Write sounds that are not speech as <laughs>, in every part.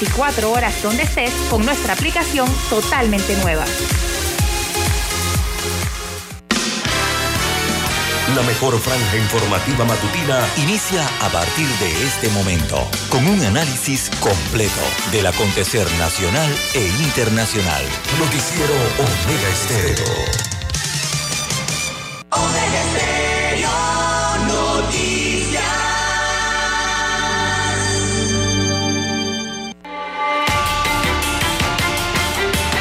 24 horas donde estés con nuestra aplicación totalmente nueva. La mejor franja informativa matutina inicia a partir de este momento con un análisis completo del acontecer nacional e internacional. Noticiero Omega Estéreo. Omega Estéreo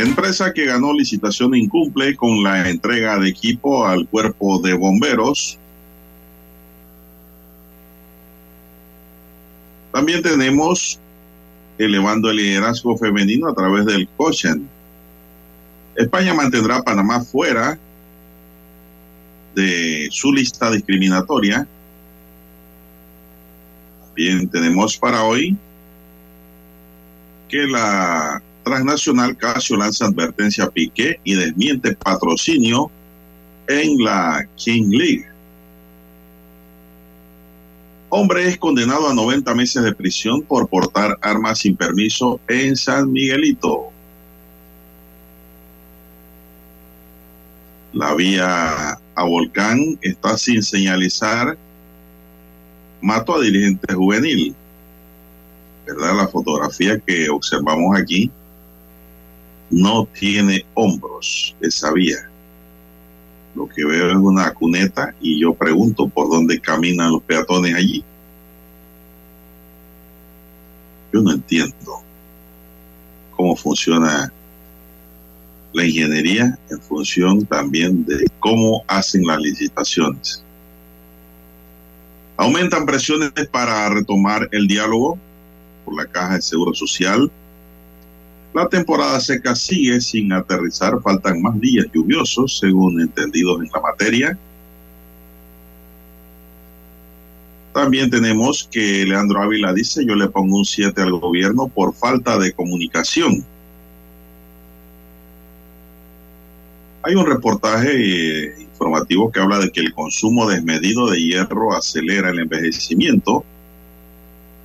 Empresa que ganó licitación incumple con la entrega de equipo al cuerpo de bomberos. También tenemos elevando el liderazgo femenino a través del COCHEN. España mantendrá a Panamá fuera de su lista discriminatoria. También tenemos para hoy que la transnacional Casio lanza advertencia a Piqué y desmiente patrocinio en la King League. Hombre es condenado a 90 meses de prisión por portar armas sin permiso en San Miguelito. La vía a Volcán está sin señalizar. Mató a dirigente juvenil. ¿Verdad? La fotografía que observamos aquí no tiene hombros esa vía. Lo que veo es una cuneta y yo pregunto por dónde caminan los peatones allí. Yo no entiendo cómo funciona la ingeniería en función también de cómo hacen las licitaciones. Aumentan presiones para retomar el diálogo por la Caja de Seguro Social la temporada seca sigue sin aterrizar, faltan más días lluviosos, según entendidos en la materia. También tenemos que Leandro Ávila dice, yo le pongo un 7 al gobierno por falta de comunicación. Hay un reportaje eh, informativo que habla de que el consumo desmedido de hierro acelera el envejecimiento.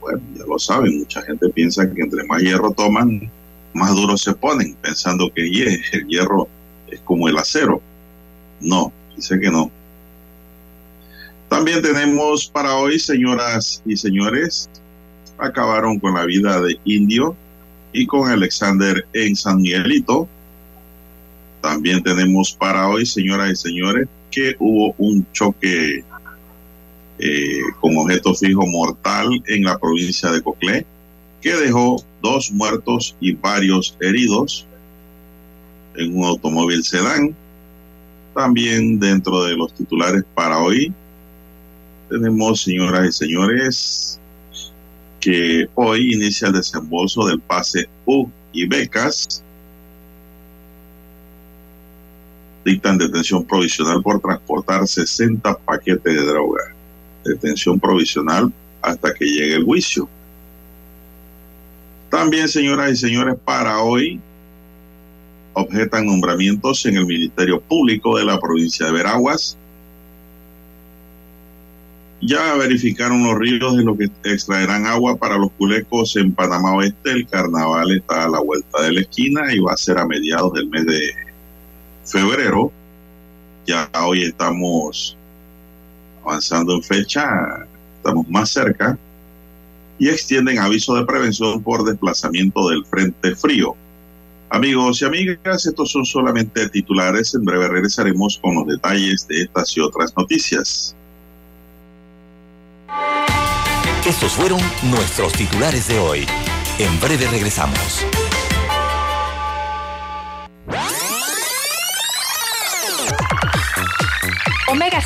Bueno, ya lo saben, mucha gente piensa que entre más hierro toman, más duros se ponen, pensando que el hierro es como el acero. No, dice que no. También tenemos para hoy, señoras y señores, acabaron con la vida de Indio y con Alexander en San Miguelito. También tenemos para hoy, señoras y señores, que hubo un choque eh, con objeto fijo mortal en la provincia de Coclé que dejó dos muertos y varios heridos en un automóvil sedán. También dentro de los titulares para hoy tenemos, señoras y señores, que hoy inicia el desembolso del pase U y becas. Dictan detención provisional por transportar 60 paquetes de droga. Detención provisional hasta que llegue el juicio. También, señoras y señores, para hoy objetan nombramientos en el Ministerio Público de la provincia de Veraguas. Ya verificaron los ríos de lo que extraerán agua para los culecos en Panamá Oeste. El carnaval está a la vuelta de la esquina y va a ser a mediados del mes de febrero. Ya hoy estamos avanzando en fecha, estamos más cerca y extienden aviso de prevención por desplazamiento del frente frío. Amigos y amigas, estos son solamente titulares. En breve regresaremos con los detalles de estas y otras noticias. Estos fueron nuestros titulares de hoy. En breve regresamos.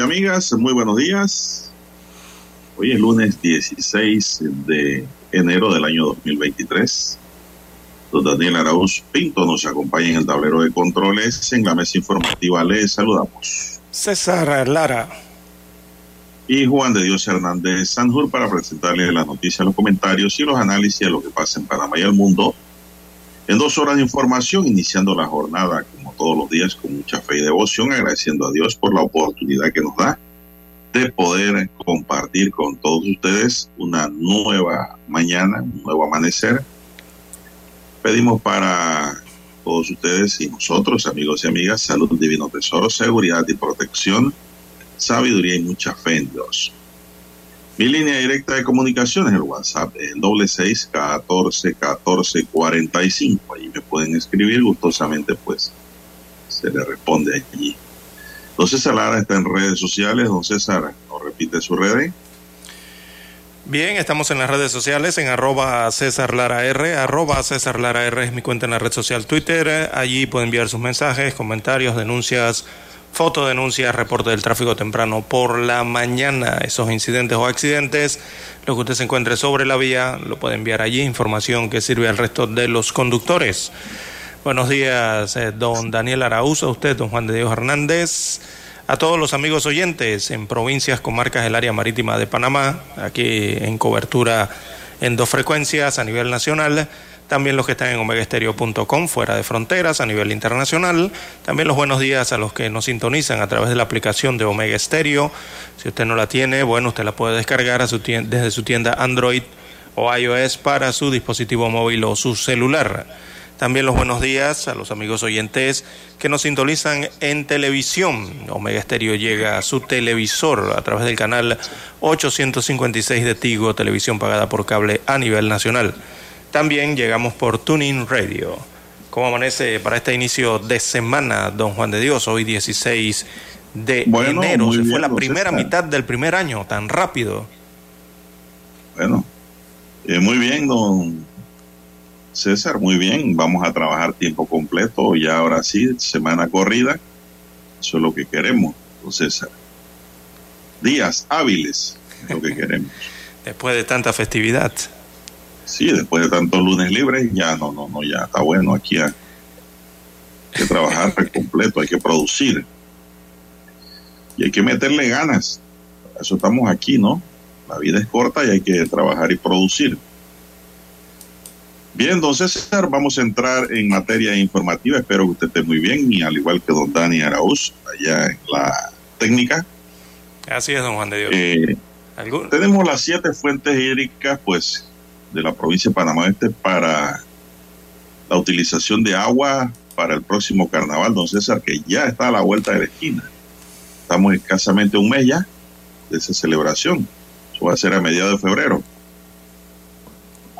Y amigas, muy buenos días. Hoy es lunes 16 de enero del año 2023. Don Daniel Arauz Pinto nos acompaña en el tablero de controles. En la mesa informativa les saludamos. César Lara. Y Juan de Dios Hernández Sanjur para presentarles las noticias, los comentarios y los análisis de lo que pasa en Panamá y el mundo. En dos horas de información, iniciando la jornada todos los días con mucha fe y devoción, agradeciendo a Dios por la oportunidad que nos da de poder compartir con todos ustedes una nueva mañana, un nuevo amanecer. Pedimos para todos ustedes y nosotros, amigos y amigas, salud, divino tesoro, seguridad y protección, sabiduría y mucha fe en Dios. Mi línea directa de comunicación es el WhatsApp, el doble seis catorce catorce cuarenta y cinco. Ahí me pueden escribir gustosamente, pues se le responde allí. Don César Lara está en redes sociales. Don César, ¿nos repite su red? Bien, estamos en las redes sociales, en arroba César Lara R, arroba César Lara R es mi cuenta en la red social Twitter. Allí puede enviar sus mensajes, comentarios, denuncias, fotodenuncias, reporte del tráfico temprano por la mañana. Esos incidentes o accidentes, lo que usted se encuentre sobre la vía, lo puede enviar allí, información que sirve al resto de los conductores. Buenos días, eh, don Daniel Araúz, a usted, don Juan de Dios Hernández, a todos los amigos oyentes en provincias, comarcas del área marítima de Panamá, aquí en cobertura en dos frecuencias a nivel nacional, también los que están en omegaestereo.com fuera de fronteras a nivel internacional, también los buenos días a los que nos sintonizan a través de la aplicación de Omega Estéreo. Si usted no la tiene, bueno, usted la puede descargar a su desde su tienda Android o iOS para su dispositivo móvil o su celular. También los buenos días a los amigos oyentes que nos sintonizan en televisión. Omega Estéreo llega a su televisor a través del canal 856 de Tigo, televisión pagada por cable a nivel nacional. También llegamos por Tuning Radio. ¿Cómo amanece para este inicio de semana, don Juan de Dios? Hoy 16 de enero. Se fue la primera mitad del primer año, tan rápido. Bueno, eh, muy bien, don César, muy bien, vamos a trabajar tiempo completo, ya ahora sí, semana corrida, eso es lo que queremos, César. Días hábiles, es lo que queremos. <laughs> después de tanta festividad. Sí, después de tantos lunes libres, ya no, no, no, ya está bueno, aquí hay que trabajar <laughs> completo, hay que producir. Y hay que meterle ganas. eso estamos aquí, ¿no? La vida es corta y hay que trabajar y producir. Bien, don César, vamos a entrar en materia informativa. Espero que usted esté muy bien y al igual que don Dani Arauz, allá en la técnica. Así es, don Juan de Dios. Eh, tenemos las siete fuentes hídricas, pues, de la provincia de Panamá Este para la utilización de agua para el próximo carnaval, don César, que ya está a la vuelta de la esquina. Estamos escasamente un mes ya de esa celebración. Eso va a ser a mediados de febrero.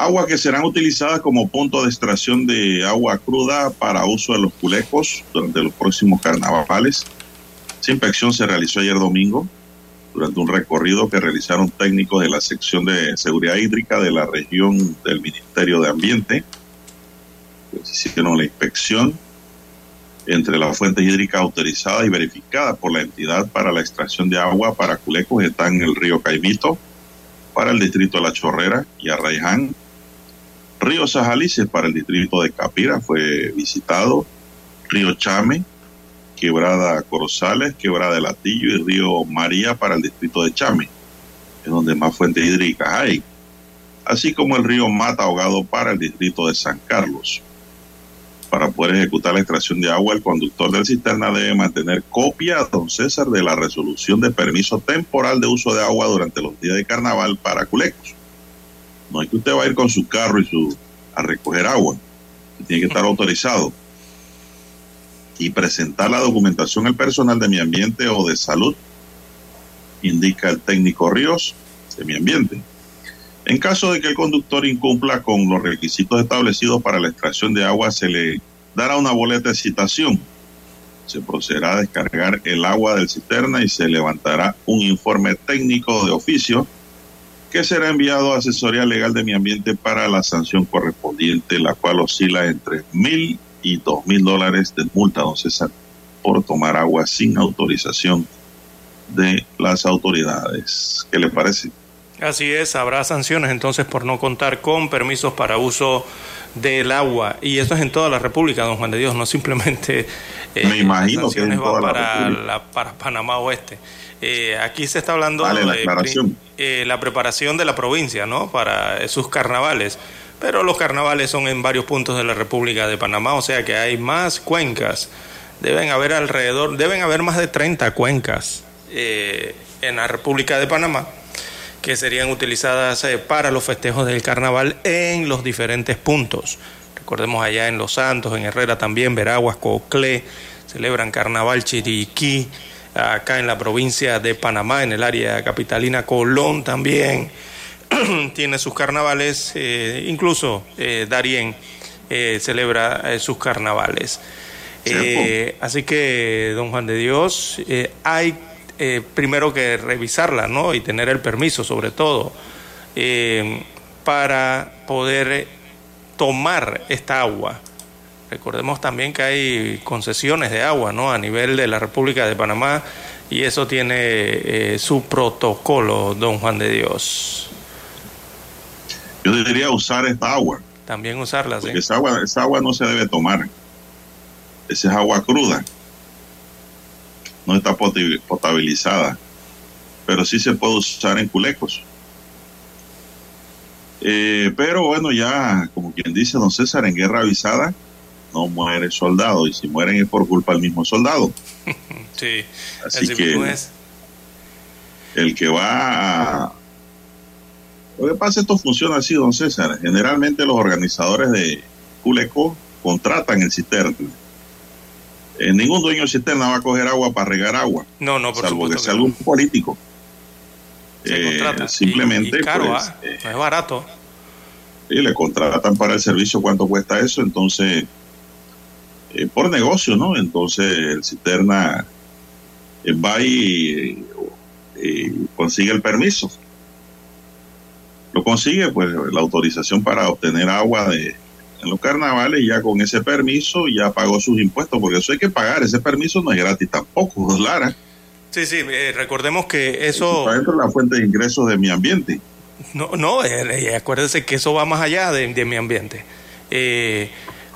Agua que serán utilizadas como punto de extracción de agua cruda para uso de los culecos durante los próximos carnavales. Esa inspección se realizó ayer domingo durante un recorrido que realizaron técnicos de la sección de seguridad hídrica de la región del Ministerio de Ambiente. Pues hicieron la inspección entre las fuentes hídricas autorizadas y verificadas por la entidad para la extracción de agua para culecos están en el río Caimito, para el distrito de La Chorrera y Arraiján, Río Sajalices para el distrito de Capira fue visitado, Río Chame, Quebrada Corozales, Quebrada de Latillo y Río María para el distrito de Chame, es donde más fuentes hídricas hay, así como el río Mata Ahogado para el distrito de San Carlos. Para poder ejecutar la extracción de agua, el conductor del cisterna debe mantener copia, don César, de la resolución de permiso temporal de uso de agua durante los días de carnaval para Culecos. No es que usted va a ir con su carro y su a recoger agua, tiene que estar autorizado y presentar la documentación al personal de mi ambiente o de salud, indica el técnico Ríos de mi ambiente. En caso de que el conductor incumpla con los requisitos establecidos para la extracción de agua, se le dará una boleta de citación. Se procederá a descargar el agua del cisterna y se levantará un informe técnico de oficio que será enviado a asesoría legal de mi ambiente para la sanción correspondiente, la cual oscila entre mil y dos mil dólares de multa, don César, por tomar agua sin autorización de las autoridades. ¿Qué le parece? Así es, habrá sanciones entonces por no contar con permisos para uso del agua. Y eso es en toda la República, don Juan de Dios, no simplemente eh, Me imagino sanciones que van para, la la, para Panamá Oeste. Eh, aquí se está hablando Vale, de eh, la preparación de la provincia, ¿no? Para sus carnavales. Pero los carnavales son en varios puntos de la República de Panamá, o sea que hay más cuencas. Deben haber alrededor, deben haber más de 30 cuencas eh, en la República de Panamá que serían utilizadas eh, para los festejos del carnaval en los diferentes puntos. Recordemos allá en Los Santos, en Herrera también, Veraguas, Coclé, celebran carnaval Chiriquí, acá en la provincia de Panamá, en el área capitalina Colón también <clears throat> tiene sus carnavales, eh, incluso eh, Darién eh, celebra eh, sus carnavales. Eh, así que, don Juan de Dios, hay eh, primero que revisarla, ¿no? Y tener el permiso, sobre todo, eh, para poder tomar esta agua. Recordemos también que hay concesiones de agua, ¿no? A nivel de la República de Panamá y eso tiene eh, su protocolo, don Juan de Dios. Yo debería usar esta agua, También usarla, ¿sí? porque esa agua, esa agua no se debe tomar. Esa es agua cruda. No está potabilizada. Pero sí se puede usar en culecos. Eh, pero bueno, ya, como quien dice don César, en guerra avisada no muere soldado. Y si mueren es por culpa del mismo soldado. <laughs> Sí, Así así que- es. el que va a... Lo que pasa, esto funciona así, don César. Generalmente los organizadores de Culeco contratan el cisterna. Eh, ningún dueño de cisterna va a coger agua para regar agua, No, no, por salvo que sea no. algún político. Se Eh, contrata. simplemente Y, y caro, pues, ¿ah? eh, no es barato. y le contratan para el servicio cuánto cuesta eso, entonces, eh, por negocio, ¿no? Entonces el cisterna va y consigue el permiso. Lo consigue, pues, la autorización para obtener agua de en los carnavales, y ya con ese permiso ya pagó sus impuestos, porque eso hay que pagar, ese permiso no es gratis tampoco, <laughs> Lara. Sí, sí, eh, recordemos que Eso está dentro de la fuente de ingresos de mi ambiente. No, no eh, eh, acuérdese que eso va más allá de, de mi ambiente. Eh,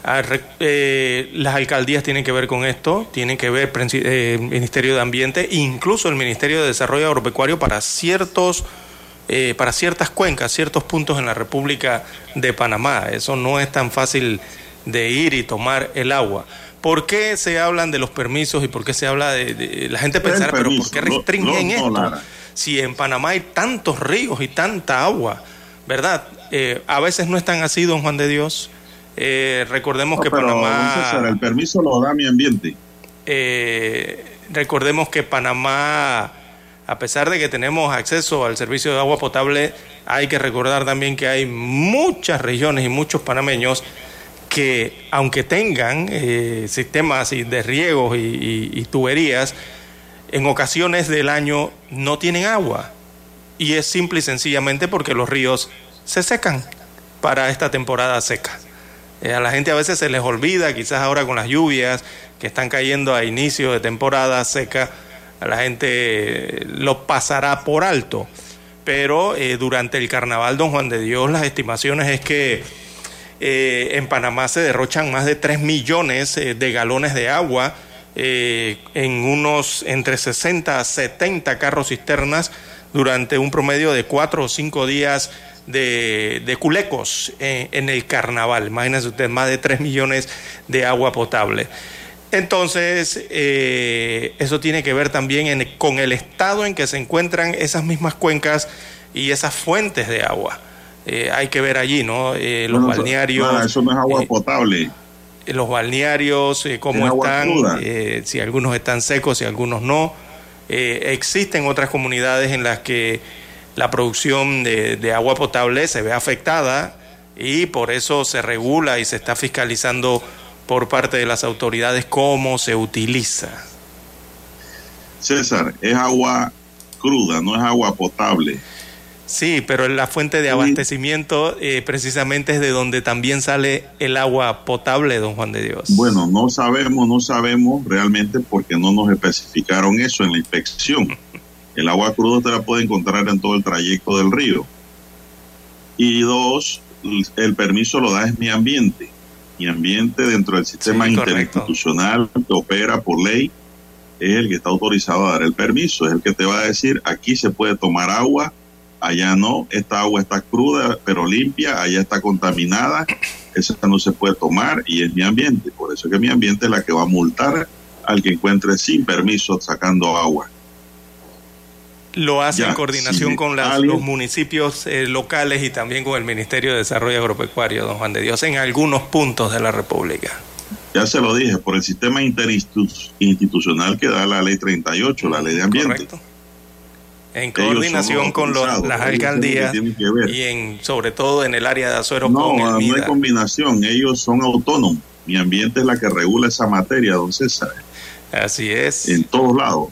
a eh, las alcaldías tienen que ver con esto, tienen que ver eh, Ministerio de Ambiente, incluso el Ministerio de Desarrollo Agropecuario para ciertos eh, para ciertas cuencas, ciertos puntos en la República de Panamá. Eso no es tan fácil de ir y tomar el agua. ¿Por qué se hablan de los permisos y por qué se habla de, de- la gente pensará, pero ¿por qué restringen no, no, esto? Si en Panamá hay tantos ríos y tanta agua, ¿verdad? Eh, a veces no es tan así, don Juan de Dios. Eh, recordemos que pero, Panamá, César, el permiso lo da mi ambiente. recordemos que Panamá, a pesar de que tenemos acceso al servicio de agua potable, hay que recordar también que hay muchas regiones y muchos panameños que aunque tengan eh, sistemas de riegos y tuberías, en ocasiones del año no tienen agua. Y es simple y sencillamente porque los ríos se secan para esta temporada seca. Eh, a la gente a veces se les olvida, quizás ahora con las lluvias que están cayendo a inicio de temporada seca, la gente eh, lo pasará por alto. Pero eh, durante el carnaval, don Juan de Dios, las estimaciones es que eh, en Panamá se derrochan más de 3 millones de galones de agua en unos entre 60 a 70 carros cisternas durante un promedio de cuatro o cinco días de, culecos en, el carnaval. Imagínense usted, más de 3 millones de agua potable. Entonces, eh, eso tiene que ver también con el estado en que se encuentran esas mismas cuencas y esas fuentes de agua. Eh, hay que ver allí, ¿no? Eh, los balnearios. eso no es agua potable. Los balnearios, cómo están, si algunos están secos, si algunos no. existen otras comunidades en las que la producción de, agua potable se ve afectada y por eso se regula y se está fiscalizando por parte de las autoridades cómo se utiliza. César, es agua cruda, no es agua potable. Sí, pero la fuente de abastecimiento eh, precisamente es de donde también sale el agua potable, don Juan de Dios. Bueno, no sabemos, no sabemos realmente porque no nos especificaron eso en la inspección. <laughs> El agua cruda usted la puede encontrar en todo el trayecto del río. Y dos, el permiso lo da es mi ambiente. Mi ambiente dentro del sistema interinstitucional que opera por ley es el que está autorizado a dar el permiso, es el que te va a decir aquí se puede tomar agua, allá no, esta agua está cruda pero limpia, allá está contaminada, esa no se puede tomar y es mi ambiente. Por eso es que mi ambiente es la que va a multar al que encuentre sin permiso sacando agua lo hace en coordinación con los municipios eh, locales y también con el Ministerio de Desarrollo Agropecuario, don Juan de Dios, en algunos puntos de la República. Ya se lo dije, por el sistema interinstitucional que da la ley 38, la ley de ambiente. Correcto. En coordinación con las alcaldías y en sobre todo en el área de Azuero no, con No, hay combinación, ellos son autónomos. Mi ambiente es la que regula esa materia, don César. Así es. En todos lados.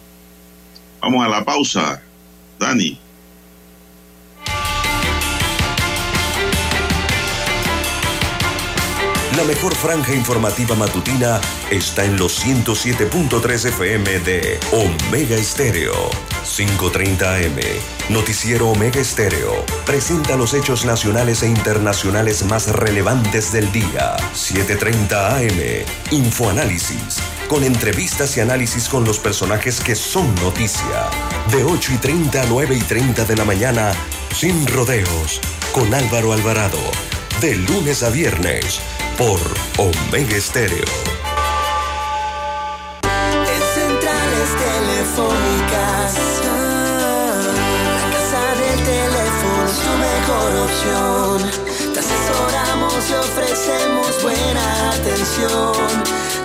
Vamos a la pausa. Dani. La mejor franja informativa matutina está en los 107.3 FM de Omega Estéreo. 530 AM. Noticiero Omega Estéreo. Presenta los hechos nacionales e internacionales más relevantes del día. 730 AM. Infoanálisis. Con entrevistas y análisis con los personajes que son noticia. De 8 y 30 a 9 y 30 de la mañana. Sin rodeos. Con Álvaro Alvarado. De lunes a viernes por Omega Estéreo. En centrales telefónicas, la casa del teléfono es tu mejor opción. Te asesoramos y ofrecemos buena atención.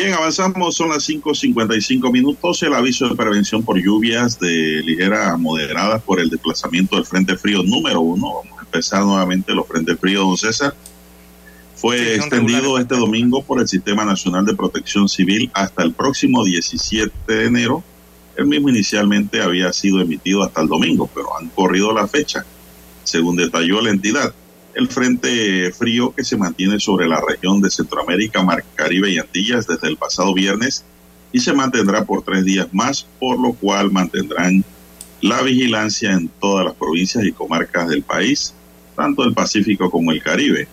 Bien, avanzamos, son las 5.55 minutos. El aviso de prevención por lluvias de ligera a moderada por el desplazamiento del Frente Frío número uno. Vamos a empezar nuevamente los Frente Frío, don César. Fue extendido este domingo por el Sistema Nacional de Protección Civil hasta el próximo 17 de enero. El mismo inicialmente había sido emitido hasta el domingo, pero han corrido la fecha. según detalló la entidad. El frente frío que se mantiene sobre la región de Centroamérica, Mar Caribe y Antillas desde el pasado viernes y se mantendrá por tres días más, por lo cual mantendrán la vigilancia en todas las provincias y comarcas del país, tanto el Pacífico como el Caribe.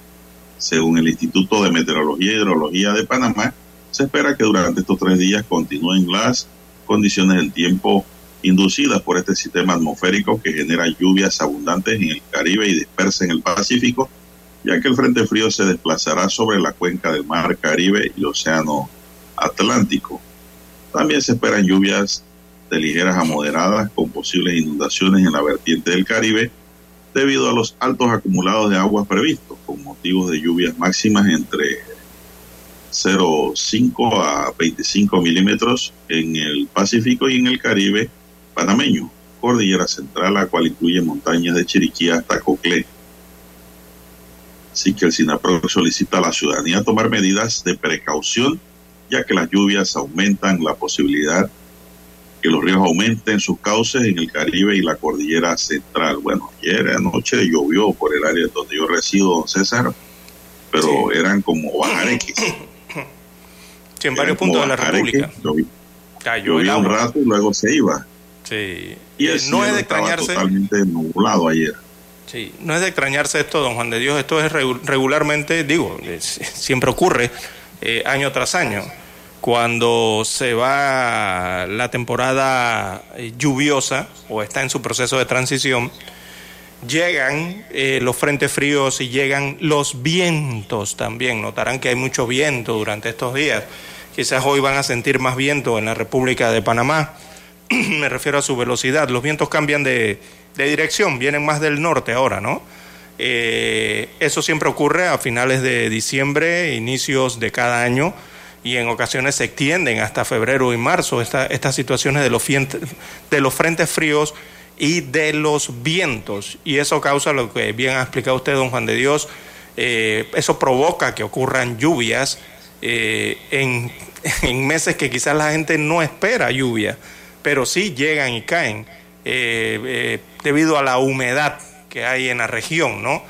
Según el Instituto de Meteorología y Hidrología de Panamá, se espera que durante estos tres días continúen las condiciones del tiempo inducidas por este sistema atmosférico que genera lluvias abundantes en el Caribe y dispersa en el Pacífico, ya que el Frente Frío se desplazará sobre la cuenca del Mar Caribe y Océano Atlántico. También se esperan lluvias de ligeras a moderadas con posibles inundaciones en la vertiente del Caribe debido a los altos acumulados de aguas previstos con motivos de lluvias máximas entre 0,5 a 25 milímetros en el Pacífico y en el Caribe panameño, cordillera central, la cual incluye montañas de Chiriquí hasta Coclé. Así que el SINAPRO solicita a la ciudadanía tomar medidas de precaución, ya que las lluvias aumentan la posibilidad que los ríos aumenten sus cauces en el Caribe y la cordillera central. Bueno, ayer anoche llovió por el área donde yo resido, don César, pero eran como bajareques. Sí, en varios puntos de la República. Llovía un rato y luego se iba. Sí. Y el no es de extrañarse. totalmente nublado ayer. Sí, no es de extrañarse esto, don Juan de Dios. Esto es regularmente, digo, siempre ocurre eh, año tras año. Cuando se va la temporada eh, lluviosa o está en su proceso de transición, llegan eh, los frentes fríos y llegan los vientos también. Notarán que hay mucho viento durante estos días. Quizás hoy van a sentir más viento en la República de Panamá. <clears throat> Me refiero a su velocidad. Los vientos cambian de, dirección, vienen más del norte ahora, ¿no? Eh, eso siempre ocurre a finales de diciembre, inicios de cada año, y en ocasiones se extienden hasta febrero y marzo estas situaciones de los, de los frentes fríos y de los vientos. Y eso causa lo que bien ha explicado usted, don Juan de Dios, eh, eso provoca que ocurran lluvias eh, en, <laughs> en, meses que quizás la gente no espera lluvia, pero sí llegan y caen eh, debido a la humedad que hay en la región, ¿no?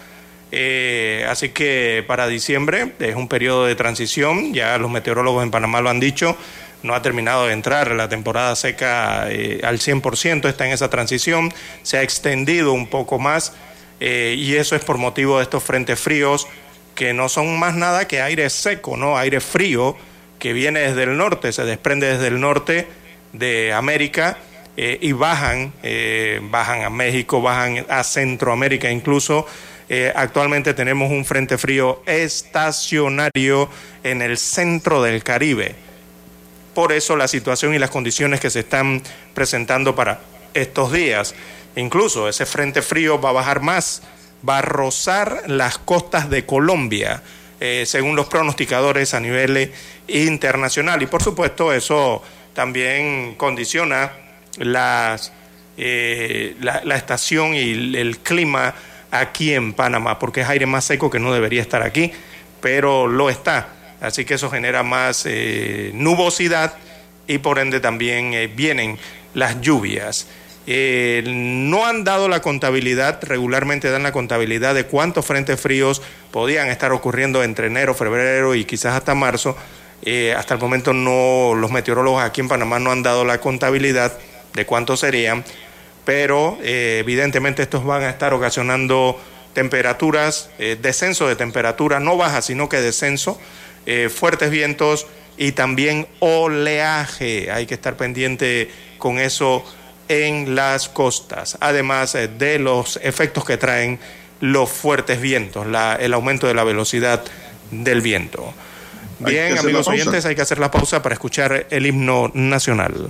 así que para diciembre es un periodo de transición, ya los meteorólogos en Panamá lo han dicho, no ha terminado de entrar, la temporada seca eh, al 100% está en esa transición, se ha extendido un poco más eh, y eso es por motivo de estos frentes fríos que no son más nada que aire seco, ¿no? Aire frío que viene desde el norte, se desprende desde el norte de América eh, y bajan, bajan a México, bajan a Centroamérica incluso. actualmente tenemos un frente frío estacionario en el centro del Caribe por eso la situación y las condiciones que se están presentando para estos días. Incluso ese frente frío va a bajar más, va a rozar las costas de Colombia, eh, según los pronosticadores a nivel internacional. Y por supuesto eso también condiciona las, eh, la, estación y el clima aquí en Panamá, porque es aire más seco que no debería estar aquí, pero lo está así que eso genera más eh, nubosidad y por ende también eh, vienen las lluvias. Eh, no han dado la contabilidad, regularmente dan la contabilidad de cuántos frentes fríos podían estar ocurriendo entre enero, febrero y quizás hasta marzo. hasta el momento no, los meteorólogos aquí en Panamá no han dado la contabilidad de cuántos serían, pero evidentemente estos van a estar ocasionando temperaturas, descenso de temperatura, no baja, sino que descenso eh, fuertes vientos y también oleaje. Hay que estar pendiente con eso en las costas, además eh, de los efectos que traen los fuertes vientos, el aumento de la velocidad del viento. Bien, amigos oyentes, hay que hacer la pausa para escuchar el himno nacional.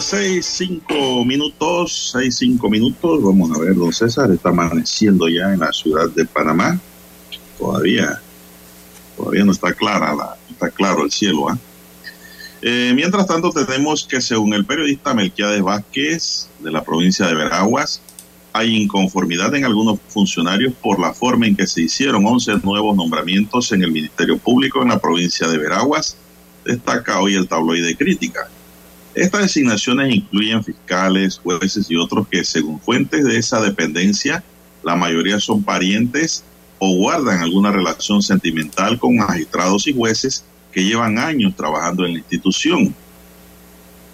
Seis, cinco minutos, seis, cinco minutos. Vamos a ver, don César, está amaneciendo ya en la ciudad de Panamá. Todavía, todavía no está clara, la, está claro el cielo. ¿ah? Eh, mientras tanto, tenemos que según el periodista Melquiades Vázquez de la provincia de Veraguas, hay inconformidad en algunos funcionarios por la forma en que se hicieron 11 nuevos nombramientos en el Ministerio Público en la provincia de Veraguas. Destaca hoy el tabloide crítica. Estas designaciones incluyen fiscales, jueces y otros que, según fuentes de esa dependencia, la mayoría son parientes o guardan alguna relación sentimental con magistrados y jueces que llevan años trabajando en la institución.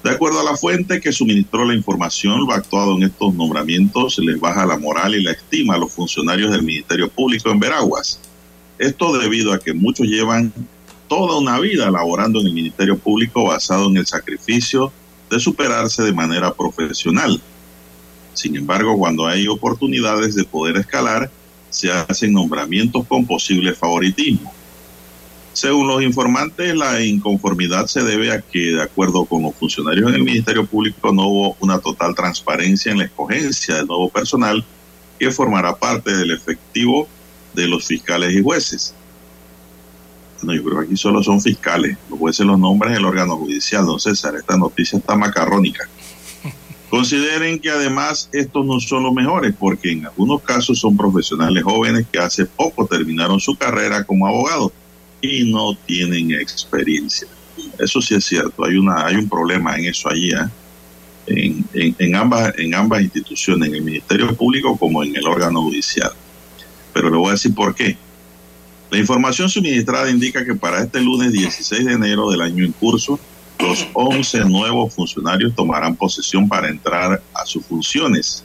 De acuerdo a la fuente que suministró la información, lo actuado en estos nombramientos les baja la moral y la estima a los funcionarios del Ministerio Público en Veraguas. Esto debido a que muchos llevan toda una vida laborando en el Ministerio Público basado en el sacrificio de superarse de manera profesional. Sin embargo, cuando hay oportunidades de poder escalar, se hacen nombramientos con posible favoritismo. Según los informantes, la inconformidad se debe a que, de acuerdo con los funcionarios en el Ministerio Público, no hubo una total transparencia en la escogencia del nuevo personal que formará parte del efectivo de los fiscales y jueces. No, yo creo que aquí solo son fiscales. Los jueces los nombres el órgano judicial, don César. Esta noticia está macarrónica. <laughs> Consideren que además estos no son los mejores, porque en algunos casos son profesionales jóvenes que hace poco terminaron su carrera como abogados y no tienen experiencia. Eso sí es cierto, hay, una, hay un problema en eso allí, ¿eh? en, en, ambas, en ambas instituciones, en el Ministerio Público como en el órgano judicial. pero le voy a decir por qué. La información suministrada indica que para este lunes 16 de enero del año en curso, los 11 nuevos funcionarios tomarán posesión para entrar a sus funciones.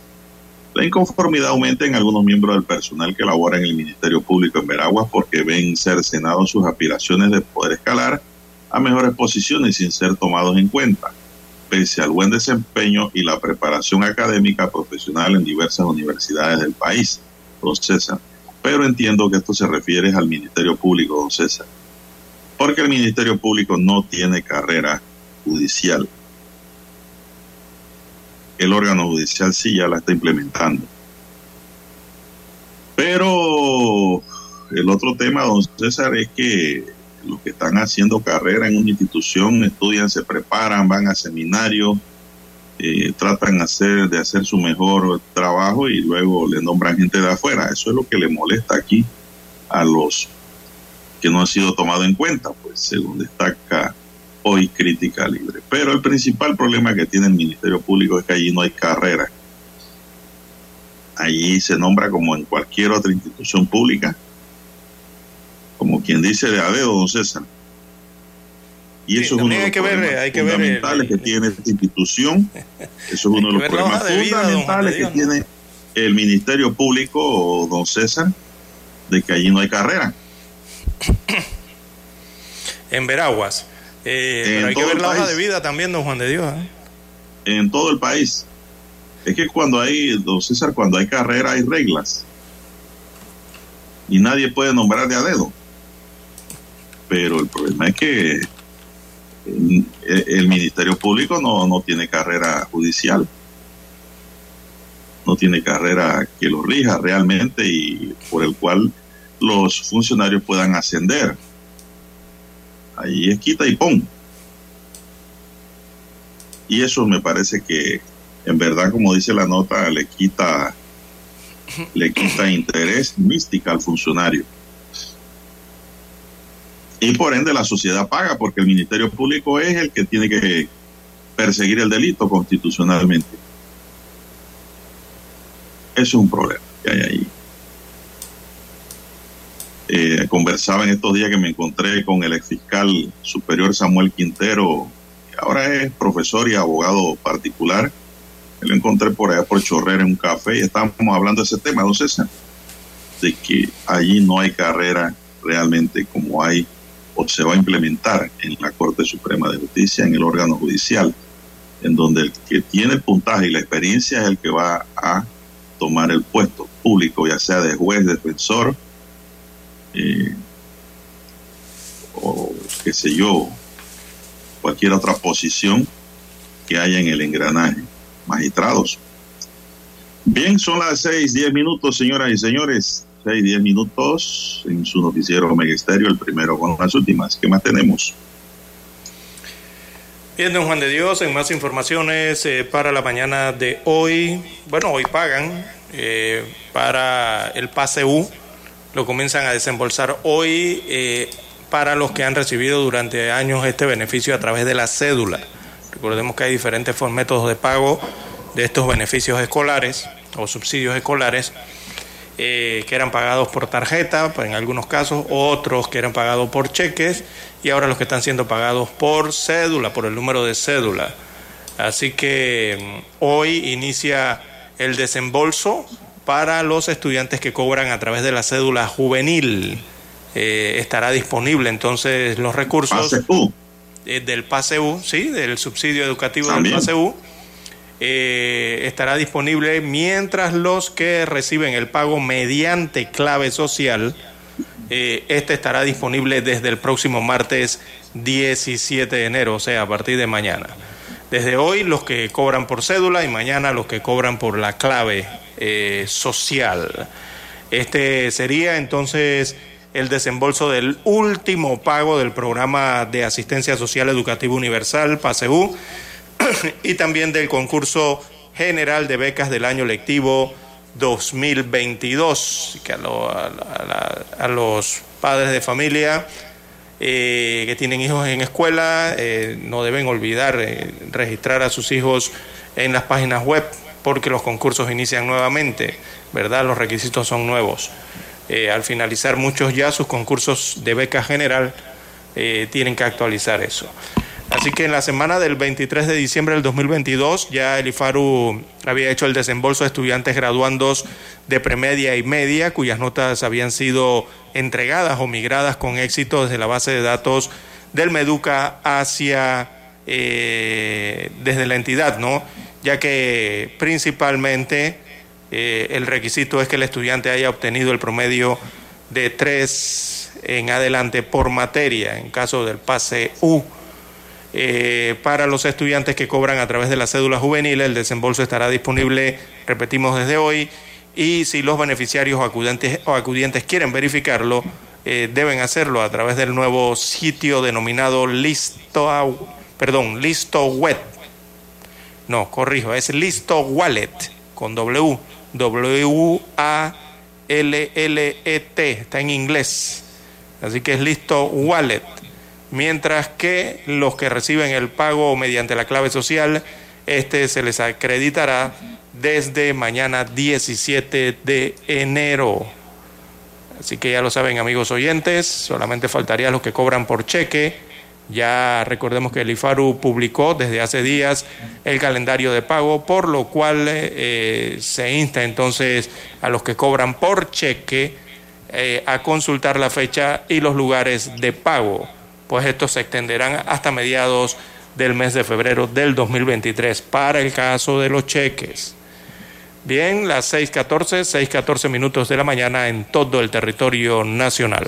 La inconformidad aumenta en algunos miembros del personal que labora en el Ministerio Público en Veraguas porque ven cercenados sus aspiraciones de poder escalar a mejores posiciones sin ser tomados en cuenta, pese al buen desempeño y la preparación académica profesional en diversas universidades del país. Don. Pero entiendo que esto se refiere al Ministerio Público, don César, porque el Ministerio Público no tiene carrera judicial el órgano judicial sí ya la está implementando. Pero el otro tema, don César, es que los que están haciendo carrera en una institución estudian, se preparan, van a seminarios, eh, tratan hacer, de hacer su mejor trabajo y luego le nombran gente de afuera. Eso es lo que le molesta aquí a los que no han sido tomados en cuenta, pues según destaca hoy crítica libre. Pero el principal problema que tiene el Ministerio Público es que allí no hay carrera. Allí se nombra como en cualquier otra institución pública, como quien dice de a don César. Y eso es uno de los fundamentales que tiene esta institución. Eso es <laughs> uno de los problemas fundamentales que tiene el Ministerio Público, don César, de que allí no hay carrera. <coughs> En Veraguas. Eh, pero hay que ver la hoja de vida también, don Juan de Dios. ¿eh? En todo el país. Es que cuando hay, don César, cuando hay carrera hay reglas. Y nadie puede nombrar de a dedo. Pero el problema es que el, Ministerio Público no, no tiene carrera judicial. No tiene carrera que lo rija realmente y por el cual los funcionarios puedan ascender Ahí es quita y pon. Y eso me parece que, en verdad, como dice la nota, le quita, le quita interés mística al funcionario. Y por ende la sociedad paga porque el Ministerio Público es el que tiene que perseguir el delito constitucionalmente. Eso es un problema que hay ahí. Eh, conversaba en estos días que me encontré con el ex fiscal superior Samuel Quintero, que ahora es profesor y abogado particular. Me lo encontré por allá por Chorrera en un café y estábamos hablando de ese tema, don César, de que allí no hay carrera realmente como hay o se va a implementar en la Corte Suprema de Justicia, en el órgano judicial, en donde el que tiene puntaje y la experiencia es el que va a tomar el puesto público, ya sea de juez, defensor, eh, o qué sé yo, cualquier otra posición que haya en el engranaje. Magistrados. Bien, son las seis, diez minutos, señoras y señores. Seis, diez minutos en su noticiero Megesterio, el primero con las últimas. ¿Qué más tenemos? Bien, don Juan de Dios, en más informaciones eh, para la mañana de hoy. Bueno, hoy pagan eh, para el pase U lo comienzan a desembolsar hoy eh, para los que han recibido durante años este beneficio a través de la cédula. Recordemos que hay diferentes métodos de pago de estos beneficios escolares o subsidios escolares eh, que eran pagados por tarjeta, en algunos casos, otros que eran pagados por cheques y ahora los que están siendo pagados por cédula, por el número de cédula. Así que mm, hoy inicia el desembolso para los estudiantes que cobran a través de la cédula juvenil. Eh, estará disponible entonces los recursos eh, del PASEU, sí, del subsidio educativo del PASEU. Eh, estará disponible mientras los que reciben el pago mediante clave social, este estará disponible desde el próximo martes 17 de enero, o sea, a partir de mañana. Desde hoy los que cobran por cédula y mañana los que cobran por la clave eh, social. Este sería entonces el desembolso del último pago del programa de asistencia social educativa universal, PASEU, y también del concurso general de becas del año lectivo 2022, que a, los padres de familia eh, que tienen hijos en escuela eh, no deben olvidar registrar a sus hijos en las páginas web porque los concursos inician nuevamente, ¿verdad? Los requisitos son nuevos. eh, al finalizar muchos ya sus concursos de beca general, eh, tienen que actualizar eso. Así que en la semana del 23 de diciembre del 2022 ya el IFARU había hecho el desembolso a estudiantes graduandos de premedia y media cuyas notas habían sido entregadas o migradas con éxito desde la base de datos del Meduca hacia eh, desde la entidad, ¿no? Ya que principalmente eh, el requisito es que el estudiante haya obtenido el promedio de tres en adelante por materia en caso del pase U eh, para los estudiantes que cobran a través de la cédula juvenil, el desembolso estará disponible, repetimos desde hoy, y si los beneficiarios o acudientes, acudientes quieren verificarlo, eh, deben hacerlo a través del nuevo sitio denominado Listo, perdón, Listo Web. No, corrijo, es Listo Wallet con W, W-A-L-L-E-T, está en inglés. Así que es Listo Wallet mientras que los que reciben el pago mediante la clave social, este se les acreditará desde mañana 17 de enero. Así que ya lo saben amigos oyentes, solamente faltaría los que cobran por cheque. Ya recordemos que el IFARU publicó desde hace días el calendario de pago, por lo cual eh, se insta entonces a los que cobran por cheque eh, a consultar la fecha y los lugares de pago pues estos se extenderán hasta mediados del mes de febrero del 2023 para el caso de los cheques. Bien, las 6.14, 6.14 minutos de la mañana en todo el territorio nacional.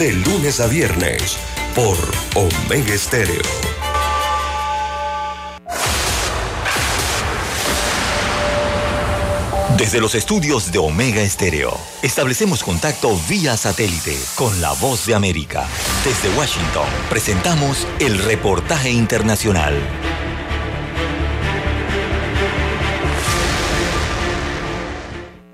De lunes a viernes por Omega Estéreo. Desde los estudios de Omega Estéreo, establecemos contacto vía satélite con la voz de América. Desde Washington, presentamos el reportaje internacional.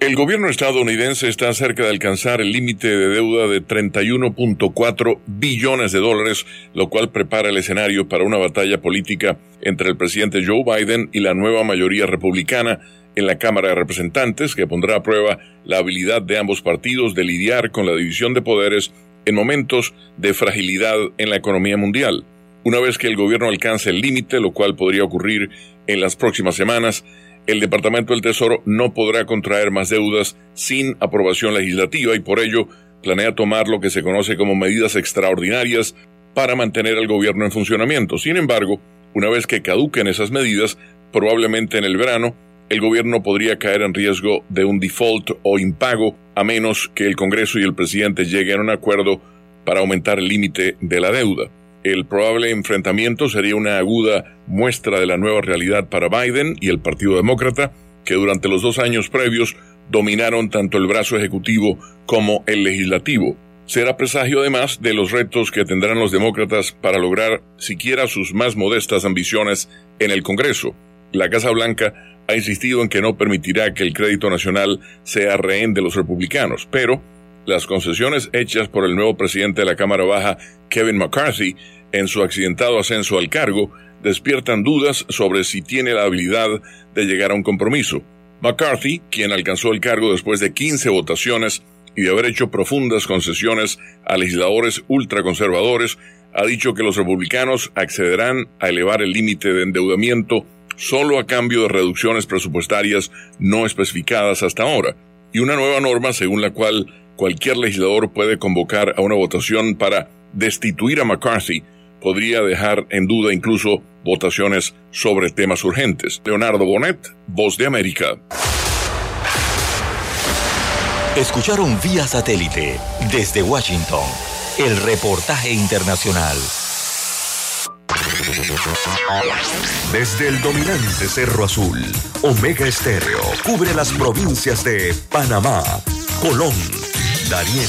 El gobierno estadounidense está cerca de alcanzar el límite de deuda de 31.4 billones de dólares, lo cual prepara el escenario para una batalla política entre el presidente Joe Biden y la nueva mayoría republicana en la Cámara de Representantes, que pondrá a prueba la habilidad de ambos partidos de lidiar con la división de poderes en momentos de fragilidad en la economía mundial. Una vez que el gobierno alcance el límite, lo cual podría ocurrir en las próximas semanas, el Departamento del Tesoro no podrá contraer más deudas sin aprobación legislativa y por ello planea tomar lo que se conoce como medidas extraordinarias para mantener al gobierno en funcionamiento. Sin embargo, una vez que caduquen esas medidas, probablemente en el verano, el gobierno podría caer en riesgo de un default o impago a menos que el Congreso y el presidente lleguen a un acuerdo para aumentar el límite de la deuda. El probable enfrentamiento sería una aguda muestra de la nueva realidad para Biden y el Partido Demócrata, que durante los dos años previos dominaron tanto el brazo ejecutivo como el legislativo. Será presagio además de los retos que tendrán los demócratas para lograr siquiera sus más modestas ambiciones en el Congreso. La Casa Blanca ha insistido en que no permitirá que el crédito nacional sea rehén de los republicanos, pero las concesiones hechas por el nuevo presidente de la Cámara Baja, Kevin McCarthy, en su accidentado ascenso al cargo despiertan dudas sobre si tiene la habilidad de llegar a un compromiso. McCarthy, quien alcanzó el cargo después de 15 votaciones y de haber hecho profundas concesiones a legisladores ultraconservadores, ha dicho que los republicanos accederán a elevar el límite de endeudamiento solo a cambio de reducciones presupuestarias no especificadas hasta ahora, y una nueva norma según la cual cualquier legislador puede convocar a una votación para destituir a McCarthy podría dejar en duda incluso votaciones sobre temas urgentes. Leonardo Bonet, Voz de América. Escucharon vía satélite desde Washington el reportaje internacional. Desde el dominante Cerro Azul, Omega Estéreo cubre las provincias de Panamá, Colón, Darién,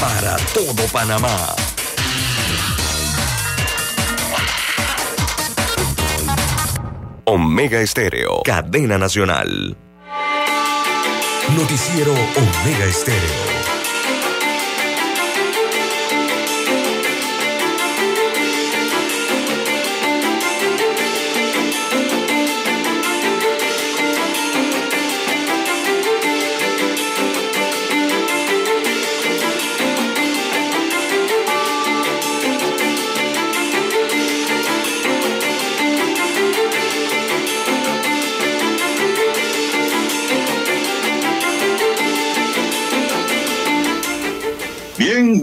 para todo Panamá. Omega Estéreo, cadena nacional. Noticiero Omega Estéreo.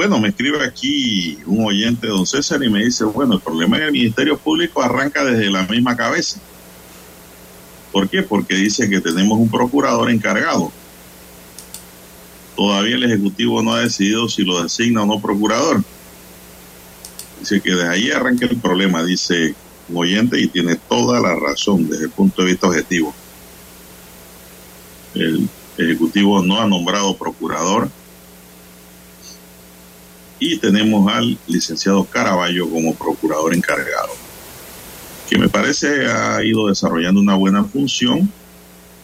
Bueno, me escribe aquí un oyente, don César, y me dice, bueno, el problema en el Ministerio Público arranca desde la misma cabeza. ¿Por qué? Porque dice que tenemos un procurador encargado. Todavía el Ejecutivo no ha decidido si lo designa o no procurador. Dice que desde ahí arranca el problema, dice un oyente, y tiene toda la razón desde el punto de vista objetivo. El Ejecutivo no ha nombrado procurador y tenemos al licenciado Caraballo como procurador encargado, que me parece ha ido desarrollando una buena función,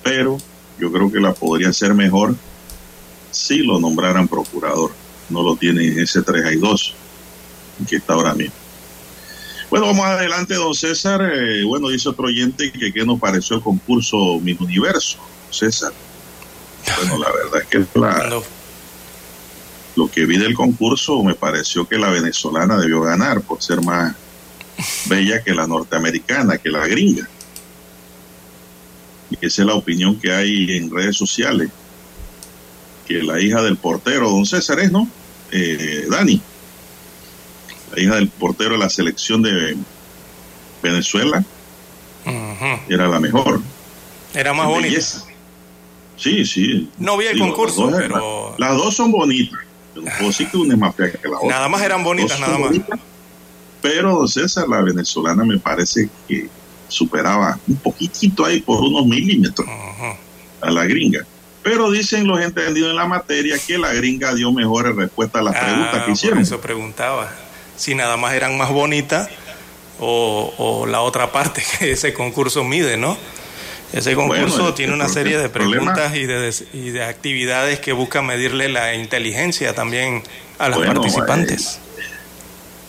pero yo creo que la podría ser mejor si lo nombraran procurador. No lo tiene en ese 3 y 2, que está ahora mismo. Bueno, vamos adelante, don César. Eh, bueno, dice otro oyente que qué nos pareció el concurso Mi Universo, César. Bueno, la verdad es que la, lo que vi del concurso me pareció que la venezolana debió ganar por ser más bella que la norteamericana, que la gringa. Y esa es la opinión que hay en redes sociales. Que la hija del portero, don César es, ¿no? Eh, Dani. La hija del portero de la selección de Venezuela era la mejor. Era más bonita. Sí, sí. No vi el concurso, pero... las dos son bonitas una es más fea que la otra. Nada más eran bonitas, nada más. pero César, la venezolana me parece que superaba un poquitito ahí por unos milímetros a la gringa. Pero dicen los entendidos en la materia que la gringa dio mejores respuestas a las ah, preguntas que hicieron. eso preguntaba. Si nada más eran más bonitas o, o la otra parte <laughs> que ese concurso mide, ¿no? Ese concurso tiene una serie de preguntas y de, y de, actividades que buscan medirle la inteligencia también a los participantes. Eh,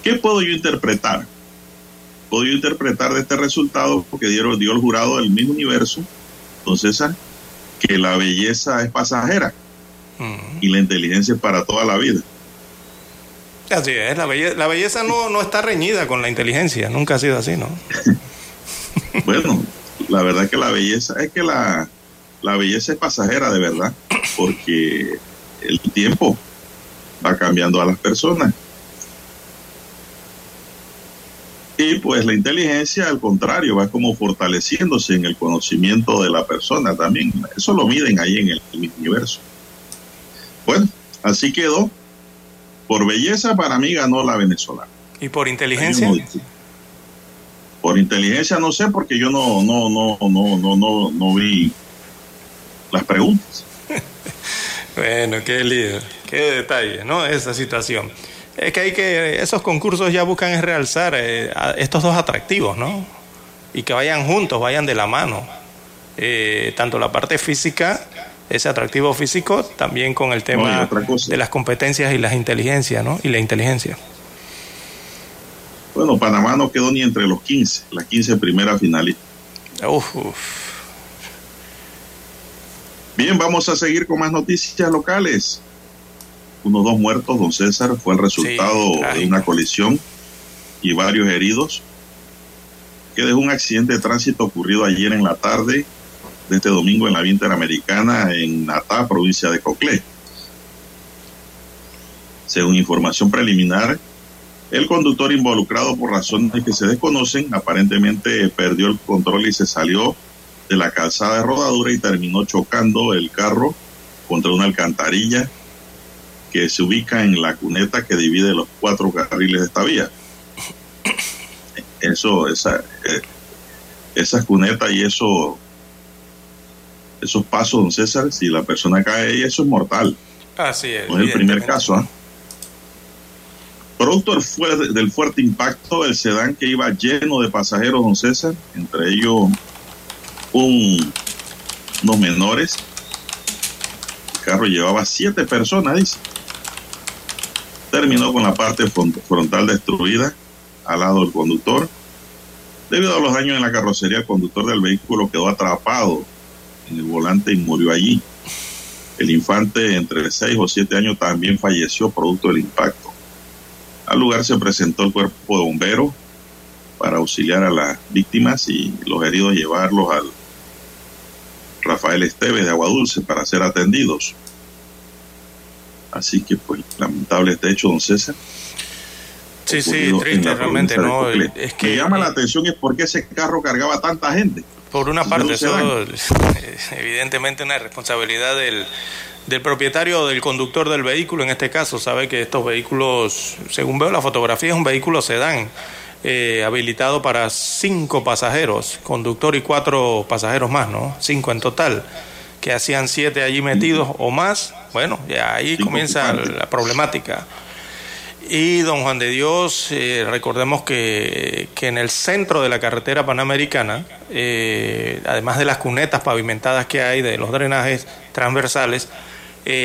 ¿Qué puedo yo interpretar? Puedo yo interpretar de este resultado porque dieron, dio el jurado del mismo universo, entonces, que la belleza es pasajera y la inteligencia es para toda la vida. Así es, la belleza, la belleza no, no está reñida con la inteligencia, nunca ha sido así, ¿no? <laughs> bueno, la verdad que la belleza, es que la, la belleza es pasajera de verdad, porque el tiempo va cambiando a las personas. Y pues la inteligencia, al contrario, va como fortaleciéndose en el conocimiento de la persona también. Eso lo miden ahí en el, universo. Bueno, así quedó. Por belleza, para mí ganó la venezolana. ¿Y por inteligencia? Por inteligencia no sé porque yo no no no no no no no vi las preguntas. <laughs> bueno, qué lío, qué detalle, ¿no? Esa situación. Es que hay que esos concursos ya buscan es realzar eh, estos dos atractivos, ¿no? Y que vayan juntos, vayan de la mano. Eh, tanto la parte física, ese atractivo físico, también con el tema de las competencias y las inteligencias, ¿no? Y la inteligencia. Bueno, Panamá no quedó ni entre los 15, las 15 primeras finalistas. Bien, vamos a seguir con más noticias locales. Unos dos muertos, don César, fue el resultado de una colisión y varios heridos que dejó un accidente de tránsito ocurrido ayer en la tarde de este domingo en la vía interamericana en Natá, provincia de Coclé. Según información preliminar, el conductor involucrado por razones que se desconocen aparentemente perdió el control y se salió de la calzada de rodadura y terminó chocando el carro contra una alcantarilla que se ubica en la cuneta que divide los cuatro carriles de esta vía. Eso, esa, eh, esas cunetas y eso, esos pasos, don César, si la persona cae ahí, eso es mortal. Así es. No es el primer caso. ¿ah? Producto del fuerte impacto, el sedán que iba lleno de pasajeros, don César, entre ellos un, unos menores. El carro llevaba siete personas, dice. Terminó con la parte frontal destruida al lado del conductor. Debido a los daños en la carrocería, el conductor del vehículo quedó atrapado en el volante y murió allí. El infante entre 6 o 7 años también falleció producto del impacto. Al lugar se presentó el cuerpo de bomberos para auxiliar a las víctimas y los heridos llevarlos al Rafael Esteves de Aguadulce para ser atendidos. Así que, pues, lamentable este hecho, don César. Sí, sí, triste, realmente, ¿no? Es que llama la atención es por qué ese carro cargaba tanta gente. Por una parte, eso evidentemente una responsabilidad del, del propietario o del conductor del vehículo, en este caso, sabe que estos vehículos, según veo la fotografía, es un vehículo sedán. Eh, habilitado para cinco pasajeros, conductor y cuatro pasajeros más, ¿no? Cinco en total, que hacían siete allí metidos o más. Bueno, ya ahí comienza la problemática. Y don Juan de Dios, eh, recordemos que, que, en el centro de la carretera panamericana, eh, además de las cunetas pavimentadas que hay, de los drenajes transversales,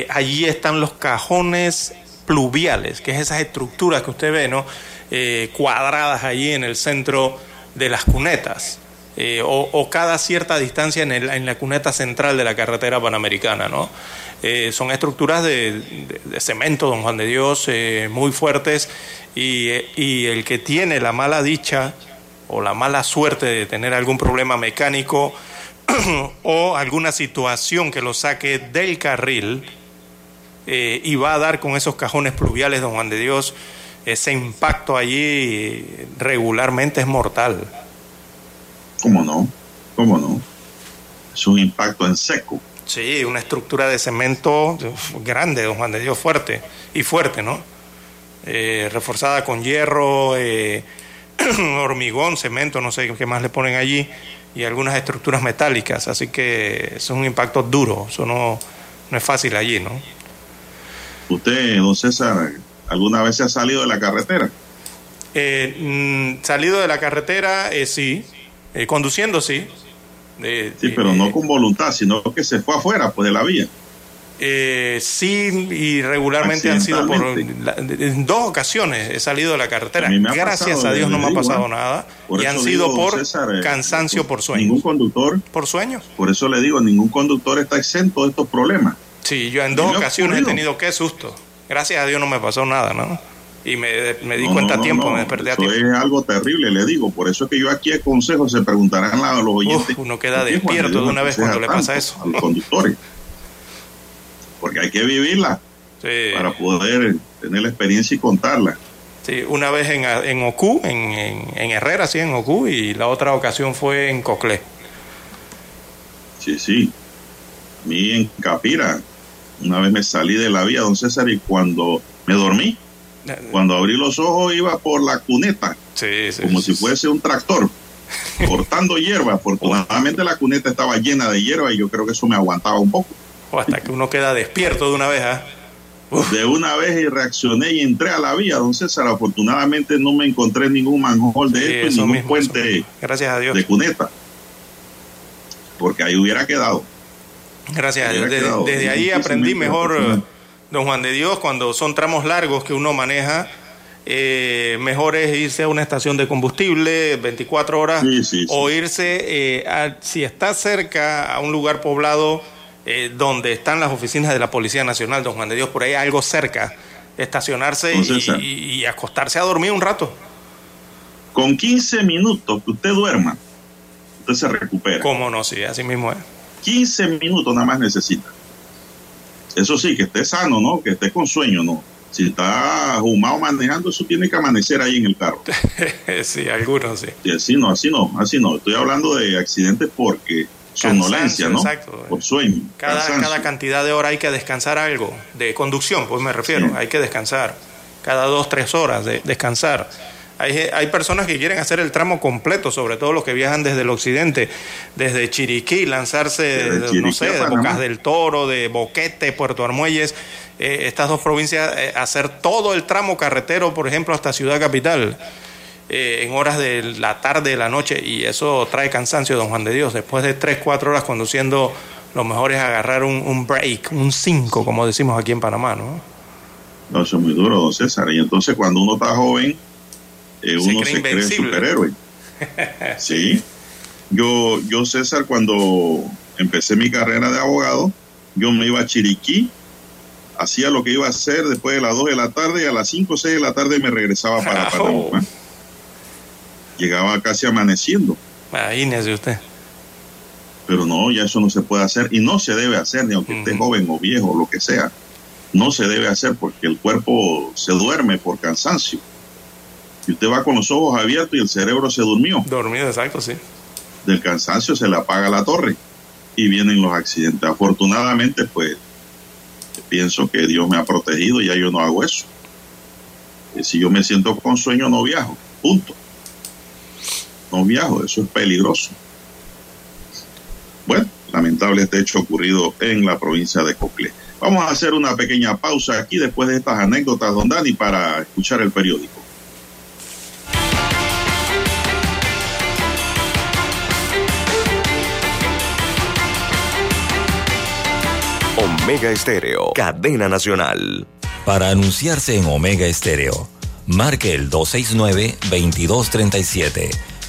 allí están los cajones pluviales, que es esas estructuras que usted ve, ¿no? Eh, cuadradas allí en el centro de las cunetas. Eh, o, cada cierta distancia en, en, la cuneta central de la carretera panamericana, ¿no? Eh, son estructuras de, cemento, don Juan de Dios, muy fuertes, y, el que tiene la mala dicha o la mala suerte de tener algún problema mecánico <clears throat> o alguna situación que lo saque del carril y va a dar con esos cajones pluviales, don Juan de Dios, ese impacto allí regularmente es mortal. ¿Cómo no? ¿Cómo no? Es un impacto en seco. Sí, una estructura de cemento grande, don Juan de Dios, fuerte y fuerte, ¿no? Eh, reforzada con hierro, eh, <clears throat> hormigón, cemento, no sé qué más le ponen allí, y algunas estructuras metálicas, así que es un impacto duro, eso no, no es fácil allí, ¿no? Usted, don César, ¿Alguna vez se ha salido de la carretera? Eh, mm, salido de la carretera, eh, sí. Eh, conduciendo, sí. sí, pero no con voluntad, sino que se fue afuera, pues, de la vía. Sí, y regularmente han sido por en dos ocasiones he salido de la carretera. Gracias a Dios no me ha pasado nada. y han sido por cansancio, por sueños. Ningún conductor. Por sueños. Por eso le digo, ningún conductor está exento de estos problemas. Sí, yo en dos ocasiones he tenido qué susto. Gracias a Dios no me pasó nada, ¿no? Y me, me di cuenta a tiempo, me desperté a tiempo. Eso es algo terrible, le digo. Por eso es que yo aquí aconsejo, se preguntarán a los oyentes. uno queda despierto de una vez cuando le pasa eso. A los conductores. <laughs> Porque hay que vivirla para poder tener la experiencia y contarla. Sí, una vez en, en Ocú, en, en, Herrera, sí, en Ocú, y la otra ocasión fue en Coclé. Sí, sí. A mí en Capira, una vez me salí de la vía, don César, y cuando me dormí, cuando abrí los ojos iba por la cuneta, como si fuese un tractor, <laughs> cortando hierba. Afortunadamente la cuneta estaba llena de hierba y yo creo que eso me aguantaba un poco. O <laughs> hasta que uno queda despierto de una vez, ¿ah? De una vez y reaccioné y entré a la vía, don César. Afortunadamente no me encontré ningún manjol de esto, ningún puente Gracias a Dios. de cuneta. Porque ahí hubiera quedado. Gracias Desde, ahí aprendí mejor, don Juan de Dios, cuando son tramos largos que uno maneja, eh, mejor es irse a una estación de combustible 24 horas o irse, eh, si está cerca, a un lugar poblado eh, donde están las oficinas de la Policía Nacional, don Juan de Dios, por ahí algo cerca, estacionarse y, y acostarse a dormir un rato Con 15 minutos que usted duerma, usted se recupera. ¿Cómo no? Sí, así mismo es. 15 minutos nada más necesita. Eso sí, que esté sano, ¿no? Que esté con sueño, ¿no? Si está humado manejando, eso tiene que amanecer ahí en el carro. <laughs> sí, algunos sí. sí. Así no, así no, así no. Estoy hablando de accidentes porque somnolencia, ¿no? Exacto. Por sueño. Cada, cada, cantidad de horas hay que descansar algo. De conducción, pues me refiero. Sí. Hay que descansar. Cada dos, tres horas de descansar. Hay, hay, personas que quieren hacer el tramo completo, sobre todo los que viajan desde el occidente, desde Chiriquí, lanzarse, Chiriquí, no sé, de Bocas del Toro, de Boquete, Puerto Armuelles, eh, estas dos provincias, eh, hacer todo el tramo carretero, por ejemplo, hasta Ciudad Capital, eh, en horas de la tarde, de la noche, y eso trae cansancio, don Juan de Dios. Después de tres, cuatro horas conduciendo, lo mejor es agarrar un, un break, un 5, como decimos aquí en Panamá, ¿no? No, eso es muy duro, don César. Y entonces cuando uno está joven, eh, uno se cree, se cree superhéroe. <laughs> sí. Yo, yo, César, cuando empecé mi carrera de abogado, yo me iba a Chiriquí, hacía lo que iba a hacer después de las 2 de la tarde y a las 5 o 6 de la tarde me regresaba para. Panamá. Llegaba casi amaneciendo. Imagínese usted. Pero no, ya eso no se puede hacer y no se debe hacer, ni aunque esté joven o viejo, lo que sea. No se debe hacer porque el cuerpo se duerme por cansancio. Y usted va con los ojos abiertos y el cerebro se durmió. Dormido, exacto, sí. Del cansancio se le apaga la torre y vienen los accidentes. Afortunadamente, pues, pienso que Dios me ha protegido y ya yo no hago eso. Y si yo me siento con sueño, no viajo. Punto. No viajo, eso es peligroso. Bueno, lamentable este hecho ocurrido en la provincia de Coclé. Vamos a hacer una pequeña pausa aquí después de estas anécdotas, don Dani, para escuchar el periódico. Omega Estéreo, cadena nacional. Para anunciarse en Omega Estéreo, marque el 269-2237.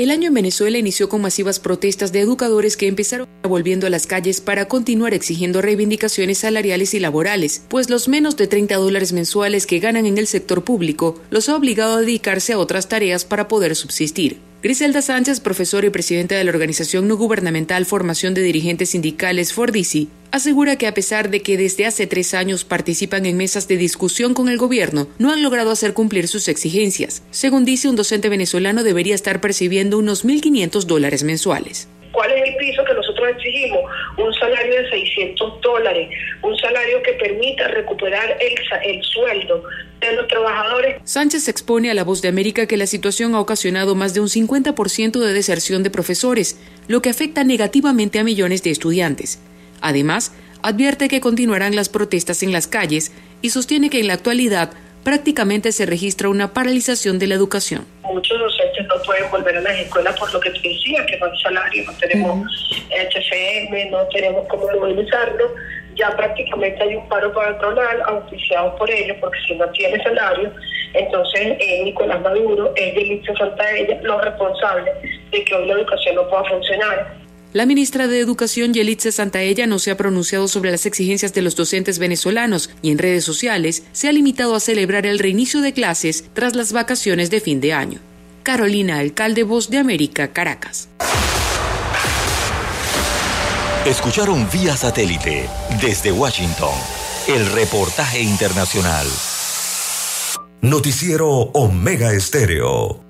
El año en Venezuela inició con masivas protestas de educadores que empezaron volviendo a las calles para continuar exigiendo reivindicaciones salariales y laborales, pues los menos de 30 dólares mensuales que ganan en el sector público los ha obligado a dedicarse a otras tareas para poder subsistir. Griselda Sánchez, profesora y presidenta de la organización no gubernamental Formación de Dirigentes Sindicales Fordisi, asegura que a pesar de que desde hace tres años participan en mesas de discusión con el gobierno, no han logrado hacer cumplir sus exigencias. Según dice, un docente venezolano debería estar percibiendo unos 1.500 dólares mensuales. ¿Cuál es el que exigimos? Un salario de 600 dólares, un salario que permita recuperar el sueldo de los trabajadores. Sánchez expone a La Voz de América que la situación ha ocasionado más de un 50% de deserción de profesores, lo que afecta negativamente a millones de estudiantes. Además, advierte que continuarán las protestas en las calles y sostiene que en la actualidad prácticamente se registra una paralización de la educación. Muchos docentes no pueden volver a las escuelas por lo que te decía, que no hay salario, no tenemos HFM, no tenemos cómo movilizarlo. Ya prácticamente hay un paro patronal auspiciado por ellos, porque si no tiene salario, entonces eh, Nicolás Maduro es de Listo Santaella los responsables de que hoy la educación no pueda funcionar. La ministra de Educación, Yelitza Santaella, no se ha pronunciado sobre las exigencias de los docentes venezolanos y en redes sociales se ha limitado a celebrar el reinicio de clases tras las vacaciones de fin de año. Carolina, alcalde Voz de América, Caracas. Escucharon vía satélite desde Washington el reportaje internacional. Noticiero Omega Estéreo.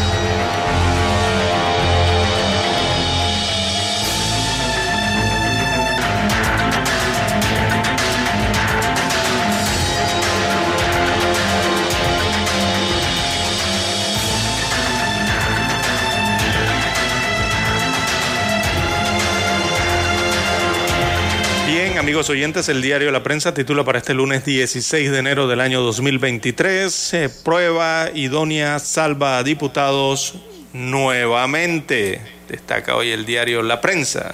Amigos oyentes, el diario La Prensa titula para este lunes 16 de enero del año 2023, eh, prueba idónea salva a diputados nuevamente, destaca hoy el diario La Prensa.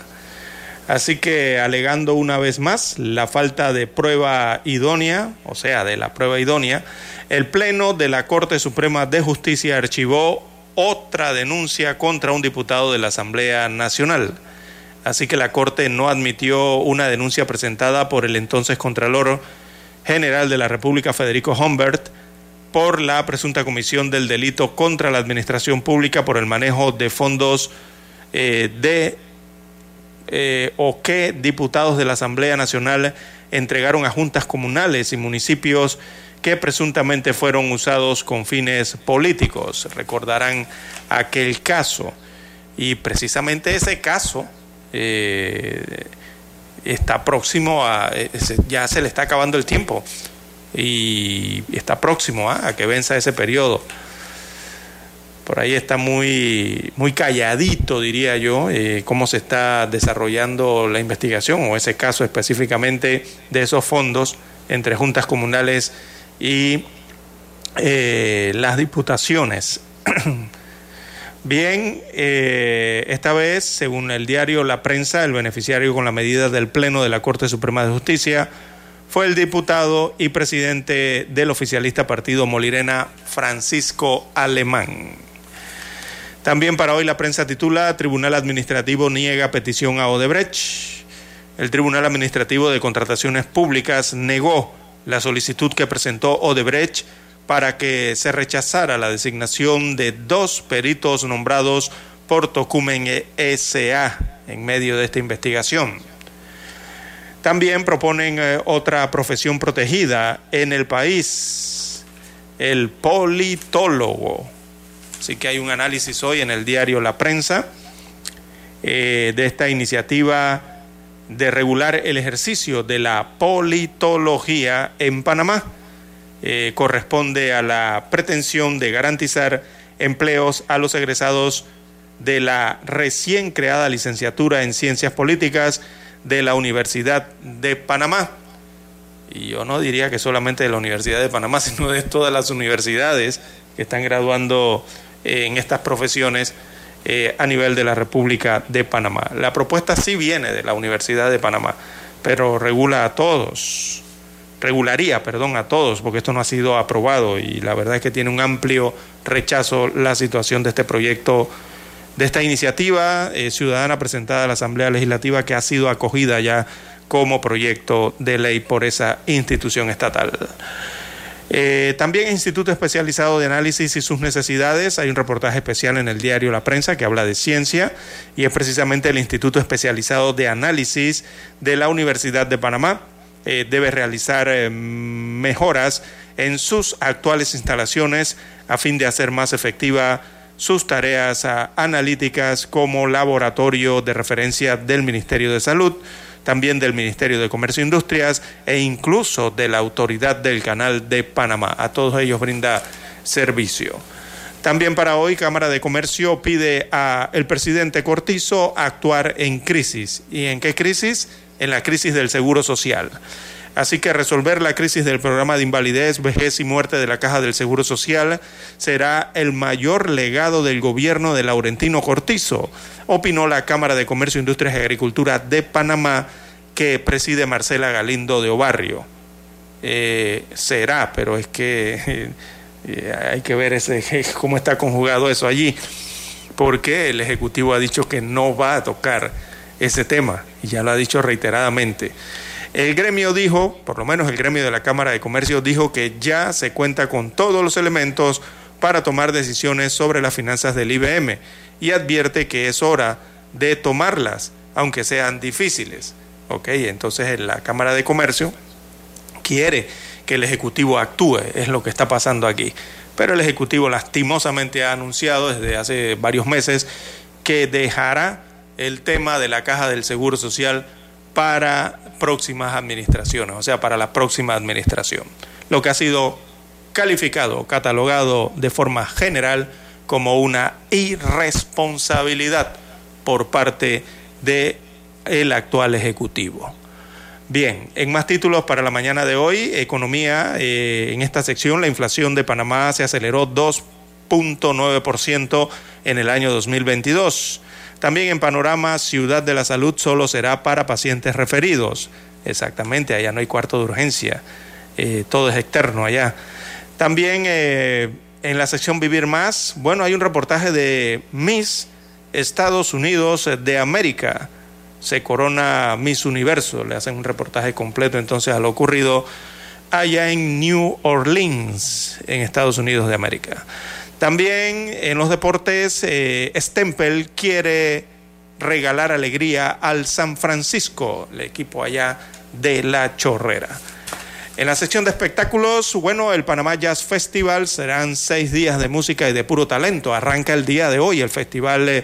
Así que alegando una vez más la falta de prueba idónea, o sea, de la prueba idónea, el Pleno de la Corte Suprema de Justicia archivó otra denuncia contra un diputado de la Asamblea Nacional. Así que la Corte no admitió una denuncia presentada por el entonces Contralor General de la República, Federico Humbert, por la presunta comisión del delito contra la administración pública por el manejo de fondos eh, de eh, o que diputados de la Asamblea Nacional entregaron a juntas comunales y municipios que presuntamente fueron usados con fines políticos. Recordarán aquel caso. Y precisamente ese caso eh, está próximo a, eh, ya se le está acabando el tiempo y está próximo ¿ah? a que venza ese periodo. Por ahí está muy, muy calladito, diría yo, eh, cómo se está desarrollando la investigación o ese caso específicamente de esos fondos entre juntas comunales y las diputaciones. <clears throat> Bien, eh, esta vez, según el diario La Prensa, el beneficiario con la medida del Pleno de la Corte Suprema de Justicia fue el diputado y presidente del oficialista partido Molirena, Francisco Alemán. También para hoy la prensa titula Tribunal Administrativo niega petición a Odebrecht. El Tribunal Administrativo de Contrataciones Públicas negó la solicitud que presentó Odebrecht para que se rechazara la designación de dos peritos nombrados por Tocumen S.A. en medio de esta investigación. También proponen eh, otra profesión protegida en el país, el politólogo. Así que hay un análisis hoy en el diario La Prensa eh, de esta iniciativa de regular el ejercicio de la politología en Panamá eh, corresponde a la pretensión de garantizar empleos a los egresados de la recién creada licenciatura en Ciencias Políticas de la Universidad de Panamá. Y yo no diría que solamente de la Universidad de Panamá, <laughs> sino de todas las universidades que están graduando eh, en estas profesiones eh, a nivel de la República de Panamá. La propuesta sí viene de la Universidad de Panamá, pero regula a todos regularía, perdón, a todos, porque esto no ha sido aprobado y la verdad es que tiene un amplio rechazo la situación de este proyecto, de esta iniciativa eh, ciudadana presentada a la Asamblea Legislativa que ha sido acogida ya como proyecto de ley por esa institución estatal. Eh, también Instituto Especializado de Análisis y sus necesidades. Hay un reportaje especial en el diario La Prensa que habla de ciencia y es precisamente el Instituto Especializado de Análisis de la Universidad de Panamá eh, debe realizar eh, mejoras en sus actuales instalaciones a fin de hacer más efectiva sus tareas ah, analíticas como laboratorio de referencia del Ministerio de Salud, también del Ministerio de Comercio e Industrias e incluso de la Autoridad del Canal de Panamá. A todos ellos brinda servicio. También para hoy, Cámara de Comercio pide al presidente Cortizo actuar en crisis. ¿Y en qué crisis? En la crisis del seguro social. Así que resolver la crisis del programa de invalidez, vejez y muerte de la Caja del Seguro Social será el mayor legado del gobierno de Laurentino Cortizo, opinó la Cámara de Comercio, Industrias y Agricultura de Panamá, que preside Marcela Galindo de Obarrio. Eh, será, pero es que <laughs> eh, hay que ver ese, <laughs> cómo está conjugado eso allí, porque el Ejecutivo ha dicho que no va a tocar ese tema, y ya lo ha dicho reiteradamente. El gremio dijo, por lo menos el gremio de la Cámara de Comercio dijo que ya se cuenta con todos los elementos para tomar decisiones sobre las finanzas del IBM y advierte que es hora de tomarlas, aunque sean difíciles. ¿ok? Entonces la Cámara de Comercio quiere que el Ejecutivo actúe, es lo que está pasando aquí. Pero el Ejecutivo lastimosamente ha anunciado desde hace varios meses que dejará el tema de la caja del Seguro Social para próximas administraciones, o sea, para la próxima administración. Lo que ha sido calificado, catalogado de forma general como una irresponsabilidad por parte de actual Ejecutivo. Bien, en más títulos para la mañana de hoy, economía, eh, en esta sección la inflación de Panamá se aceleró 2.9% en el año 2022. También en panorama, Ciudad de la Salud solo será para pacientes referidos. Exactamente, allá no hay cuarto de urgencia, eh, todo es externo allá. También eh, en la sección Vivir Más, bueno, hay un reportaje de Miss Estados Unidos de América se corona Miss Universo, le hacen un reportaje completo entonces a lo ocurrido allá en New Orleans, en Estados Unidos de América. También en los deportes, eh, Stempel quiere regalar alegría al San Francisco, el equipo allá de la Chorrera. En la sección de espectáculos, bueno, el Panamá Jazz Festival serán seis días de música y de puro talento. Arranca el día de hoy el festival. Eh,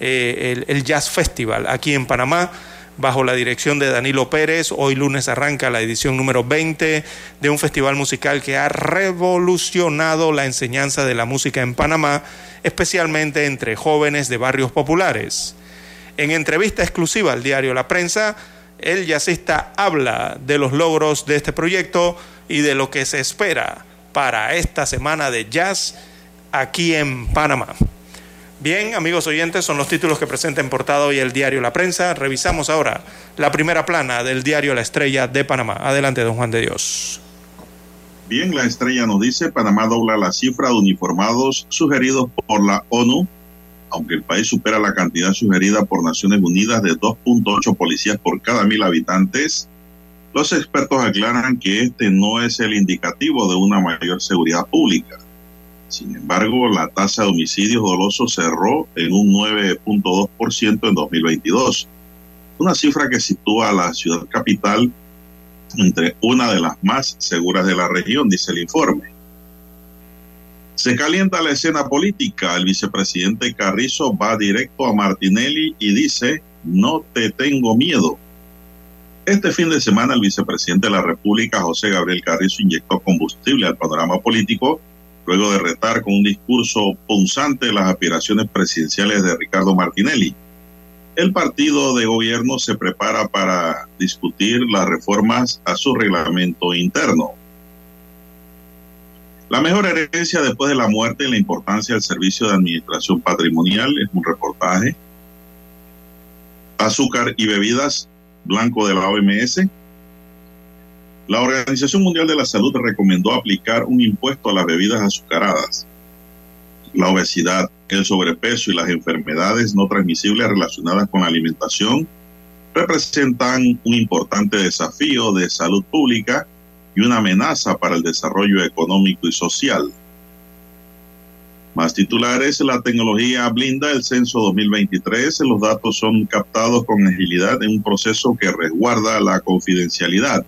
eh, el, Jazz Festival aquí en Panamá bajo la dirección de Danilo Pérez. Hoy lunes arranca la edición número 20 de un festival musical que ha revolucionado la enseñanza de la música en Panamá, especialmente entre jóvenes de barrios populares. En entrevista exclusiva al diario La Prensa, el jazzista habla de los logros de este proyecto y de lo que se espera para esta semana de jazz aquí en Panamá. Bien, amigos oyentes, son los títulos que presenta en portada hoy el diario La Prensa. Revisamos ahora la primera plana del diario La Estrella de Panamá. Adelante, don Juan de Dios. Bien, la estrella nos dice, Panamá dobla la cifra de uniformados sugeridos por la ONU, aunque el país supera la cantidad sugerida por Naciones Unidas de 2.8 policías por cada mil habitantes. Los expertos aclaran que este no es el indicativo de una mayor seguridad pública. Sin embargo, la tasa de homicidios dolosos cerró en un 9.2% en 2022, una cifra que sitúa a la ciudad capital entre una de las más seguras de la región, dice el informe. Se calienta la escena política. El vicepresidente Carrizo va directo a Martinelli y dice, no te tengo miedo. Este fin de semana el vicepresidente de la República, José Gabriel Carrizo, inyectó combustible al panorama político luego de retar con un discurso punzante las aspiraciones presidenciales de Ricardo Martinelli. El partido de gobierno se prepara para discutir las reformas a su reglamento interno. La mejor herencia después de la muerte y la importancia del servicio de administración patrimonial es un reportaje. Azúcar y bebidas, blanco de la OMS, la Organización Mundial de la Salud recomendó aplicar un impuesto a las bebidas azucaradas. La obesidad, el sobrepeso y las enfermedades no transmisibles relacionadas con la alimentación representan un importante desafío de salud pública y una amenaza para el desarrollo económico y social. Más titulares, la tecnología blinda el censo 2023. Los datos son captados con agilidad en un proceso que resguarda la confidencialidad.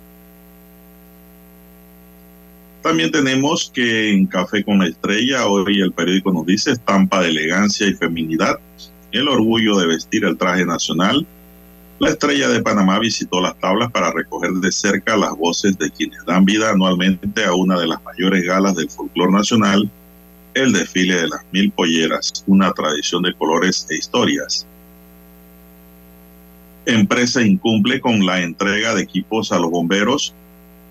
También tenemos que en Café con la Estrella, hoy el periódico nos dice estampa de elegancia y feminidad, el orgullo de vestir el traje nacional. La Estrella de Panamá visitó las tablas para recoger de cerca las voces de quienes dan vida anualmente a una de las mayores galas del folclore nacional, el desfile de las mil polleras, una tradición de colores e historias. Empresa incumple con la entrega de equipos a los bomberos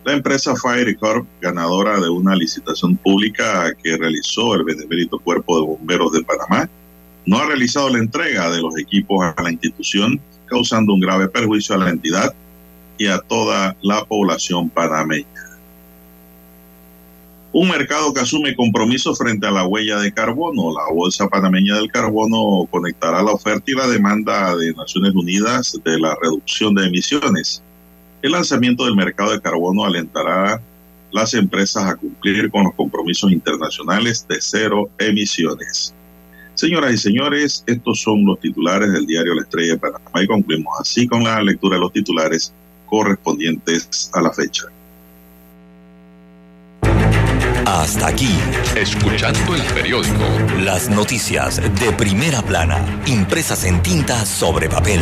la empresa Fire Corp, ganadora de una licitación pública que realizó el Benemérito Cuerpo de Bomberos de Panamá, no ha realizado la entrega de los equipos a la institución, causando un grave perjuicio a la entidad y a toda la población panameña. Un mercado que asume compromiso frente a la huella de carbono. La Bolsa Panameña del Carbono conectará la oferta y la demanda de Naciones Unidas de la reducción de emisiones el lanzamiento del mercado de carbono alentará las empresas a cumplir con los compromisos internacionales de cero emisiones. Señoras y señores, estos son los titulares del diario La Estrella de Panamá y concluimos así con la lectura de los titulares correspondientes a la fecha. Hasta aquí, escuchando el periódico. Las noticias de primera plana, impresas en tinta sobre papel.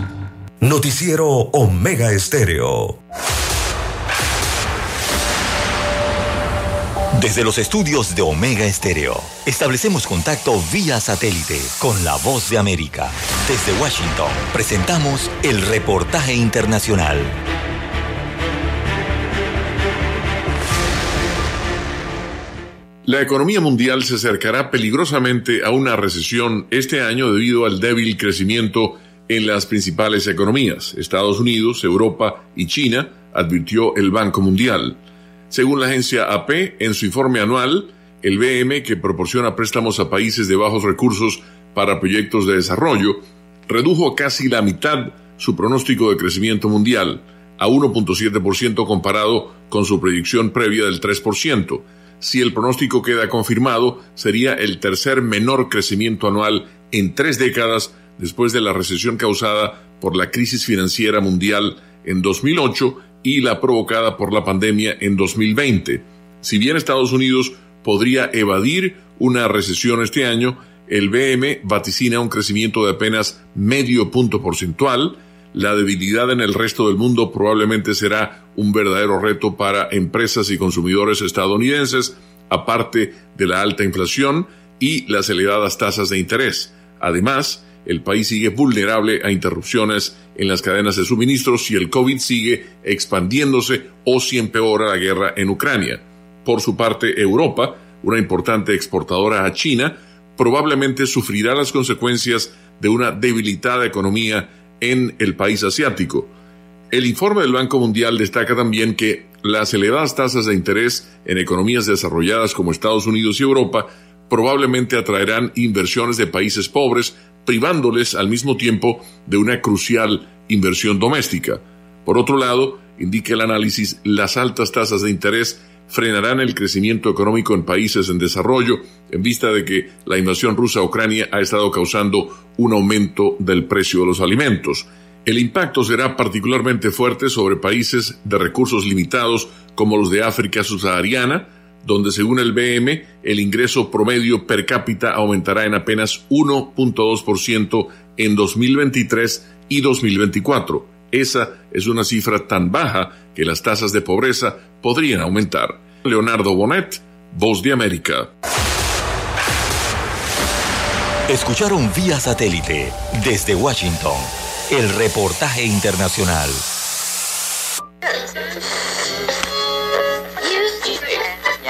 Noticiero Omega Estéreo. Desde los estudios de Omega Estéreo, establecemos contacto vía satélite con la voz de América. Desde Washington, presentamos el reportaje internacional. La economía mundial se acercará peligrosamente a una recesión este año debido al débil crecimiento en las principales economías, Estados Unidos, Europa y China, advirtió el Banco Mundial. Según la agencia AP, en su informe anual, el BM, que proporciona préstamos a países de bajos recursos para proyectos de desarrollo, redujo casi la mitad su pronóstico de crecimiento mundial, a 1.7% comparado con su predicción previa del 3%. Si el pronóstico queda confirmado, sería el tercer menor crecimiento anual en tres décadas después de la recesión causada por la crisis financiera mundial en 2008 y la provocada por la pandemia en 2020. Si bien Estados Unidos podría evadir una recesión este año, el BM vaticina un crecimiento de apenas medio punto porcentual, la debilidad en el resto del mundo probablemente será un verdadero reto para empresas y consumidores estadounidenses, aparte de la alta inflación y las elevadas tasas de interés. Además, el país sigue vulnerable a interrupciones en las cadenas de suministros si el COVID sigue expandiéndose o si empeora la guerra en Ucrania. Por su parte, Europa, una importante exportadora a China, probablemente sufrirá las consecuencias de una debilitada economía en el país asiático. El informe del Banco Mundial destaca también que las elevadas tasas de interés en economías desarrolladas como Estados Unidos y Europa probablemente atraerán inversiones de países pobres, privándoles al mismo tiempo de una crucial inversión doméstica. Por otro lado, indica el análisis, las altas tasas de interés frenarán el crecimiento económico en países en desarrollo en vista de que la invasión rusa a Ucrania ha estado causando un aumento del precio de los alimentos. El impacto será particularmente fuerte sobre países de recursos limitados como los de África subsahariana, donde según el BM el ingreso promedio per cápita aumentará en apenas 1.2% en 2023 y 2024. Esa es una cifra tan baja que las tasas de pobreza podrían aumentar. Leonardo Bonet, Voz de América. Escucharon vía satélite desde Washington el reportaje internacional.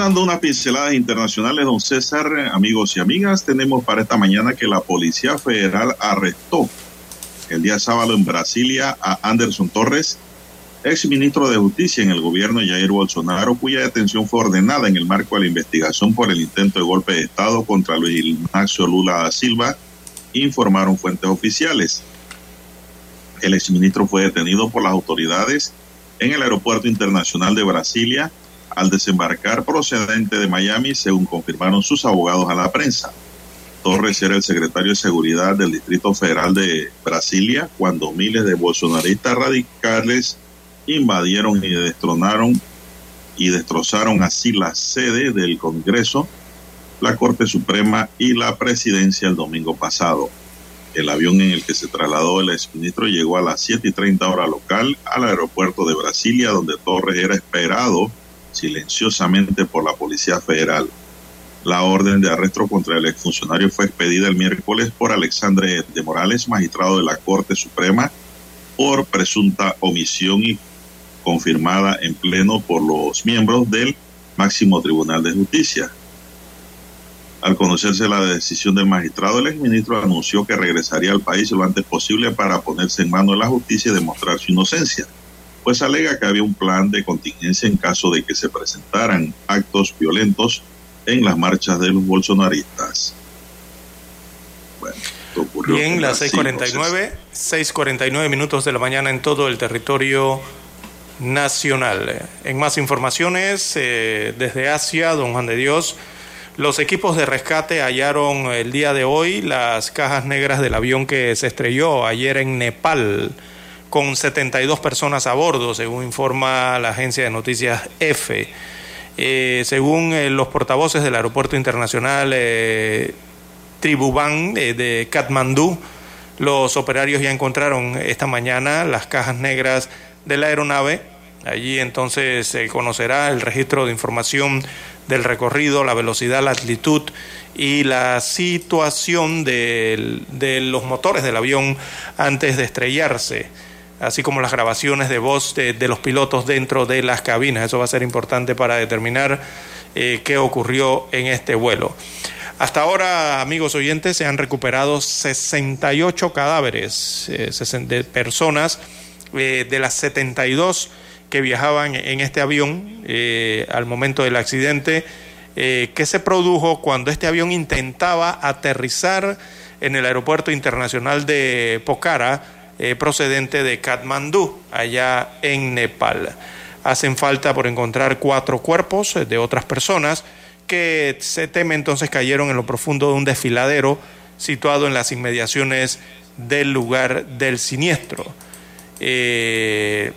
Dando unas pinceladas internacionales, don César, amigos y amigas, tenemos para esta mañana que la Policía Federal arrestó el día sábado en Brasilia a Anderson Torres, ex ministro de Justicia en el gobierno de Jair Bolsonaro, cuya detención fue ordenada en el marco de la investigación por el intento de golpe de Estado contra Luis Ignacio Lula da Silva, informaron fuentes oficiales. El exministro fue detenido por las autoridades en el aeropuerto internacional de Brasilia al desembarcar procedente de Miami, según confirmaron sus abogados a la prensa. Torres era el secretario de Seguridad del Distrito Federal de Brasilia cuando miles de bolsonaristas radicales invadieron y destronaron y destrozaron así la sede del Congreso, la Corte Suprema y la Presidencia el domingo pasado. El avión en el que se trasladó el exministro llegó a las 7 y 30 hora local al aeropuerto de Brasilia, donde Torres era esperado silenciosamente por la Policía Federal. La orden de arresto contra el exfuncionario fue expedida el miércoles por Alexandre de Morales, magistrado de la Corte Suprema, por presunta omisión y confirmada en pleno por los miembros del máximo Tribunal de Justicia. Al conocerse la decisión del magistrado, el exministro anunció que regresaría al país lo antes posible para ponerse en mano de la justicia y demostrar su inocencia pues alega que había un plan de contingencia en caso de que se presentaran actos violentos en las marchas de los bolsonaristas. Bueno, ocurrió Bien, las 6:49, 6:49 minutos de la mañana en todo el territorio nacional. En más informaciones, eh, desde Asia, don Juan de Dios, los equipos de rescate hallaron el día de hoy las cajas negras del avión que se estrelló ayer en Nepal con 72 personas a bordo, según informa la agencia de noticias EFE. Eh, según eh, los portavoces del Aeropuerto Internacional eh, Tribuban de Katmandú, los operarios ya encontraron esta mañana las cajas negras de la aeronave. Allí entonces se conocerá el registro de información del recorrido, la velocidad, la altitud y la situación de los motores del avión antes de estrellarse así como las grabaciones de voz de, los pilotos dentro de las cabinas. Eso va a ser importante para determinar eh, qué ocurrió en este vuelo. Hasta ahora, amigos oyentes, se han recuperado 68 cadáveres eh, de personas eh, de las 72 que viajaban en este avión al momento del accidente que se produjo cuando este avión intentaba aterrizar en el aeropuerto internacional de Pokhara eh, procedente de Katmandú, allá en Nepal. Hacen falta por encontrar cuatro cuerpos de otras personas que se teme entonces cayeron en lo profundo de un desfiladero situado en las inmediaciones del lugar del siniestro. Eh,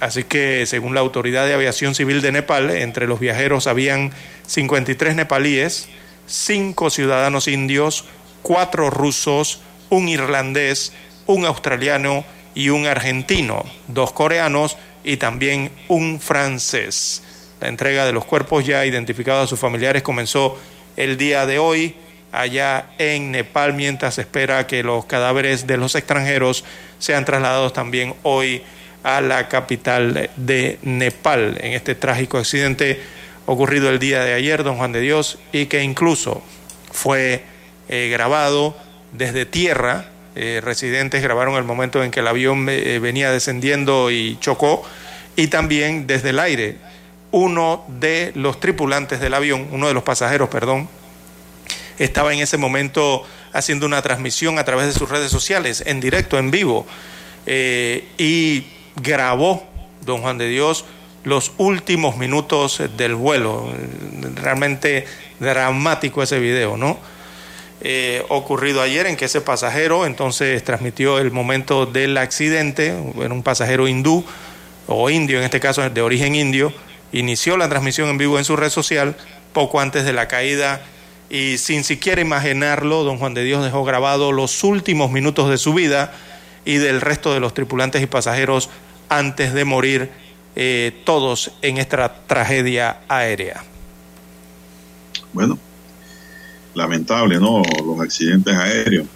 así que según la Autoridad de Aviación Civil de Nepal, entre los viajeros habían 53 nepalíes, 5 ciudadanos indios, 4 rusos, un irlandés, un australiano y un argentino, dos coreanos y también un francés. La entrega de los cuerpos ya identificados a sus familiares comenzó el día de hoy allá en Nepal, mientras se espera que los cadáveres de los extranjeros sean trasladados también hoy a la capital de Nepal en este trágico accidente ocurrido el día de ayer, don Juan de Dios, y que incluso fue eh, grabado desde tierra eh, residentes grabaron el momento en que el avión eh, venía descendiendo y chocó, y también desde el aire. Uno de los tripulantes del avión, uno de los pasajeros, perdón, estaba en ese momento haciendo una transmisión a través de sus redes sociales, en directo, en vivo, eh, y grabó, don Juan de Dios, los últimos minutos del vuelo. Realmente dramático ese video, ¿no? Eh, ocurrido ayer en que ese pasajero entonces transmitió el momento del accidente, un pasajero hindú o indio en este caso de origen indio, inició la transmisión en vivo en su red social poco antes de la caída y sin siquiera imaginarlo, don Juan de Dios dejó grabado los últimos minutos de su vida y del resto de los tripulantes y pasajeros antes de morir eh, todos en esta tragedia aérea. Bueno, lamentable, ¿no? Los accidentes aéreos.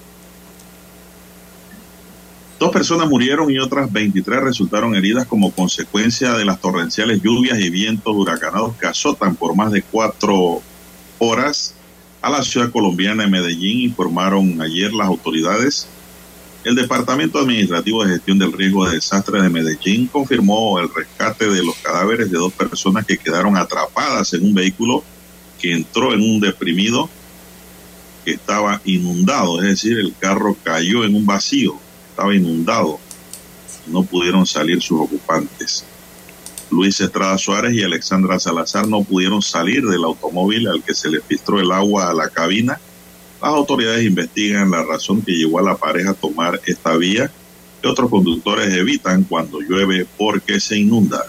Dos personas murieron y otras 23 resultaron heridas como consecuencia de las torrenciales lluvias y vientos huracanados que azotan por más de cuatro horas a la ciudad colombiana de Medellín, informaron ayer las autoridades. El Departamento Administrativo de Gestión del Riesgo de Desastres de Medellín confirmó el rescate de los cadáveres de dos personas que quedaron atrapadas en un vehículo que entró en un deprimido estaba inundado, es decir, el carro cayó en un vacío, estaba inundado, no pudieron salir sus ocupantes. Luis Estrada Suárez y Alexandra Salazar no pudieron salir del automóvil al que se le filtró el agua a la cabina. Las autoridades investigan la razón que llevó a la pareja a tomar esta vía que otros conductores evitan cuando llueve porque se inunda.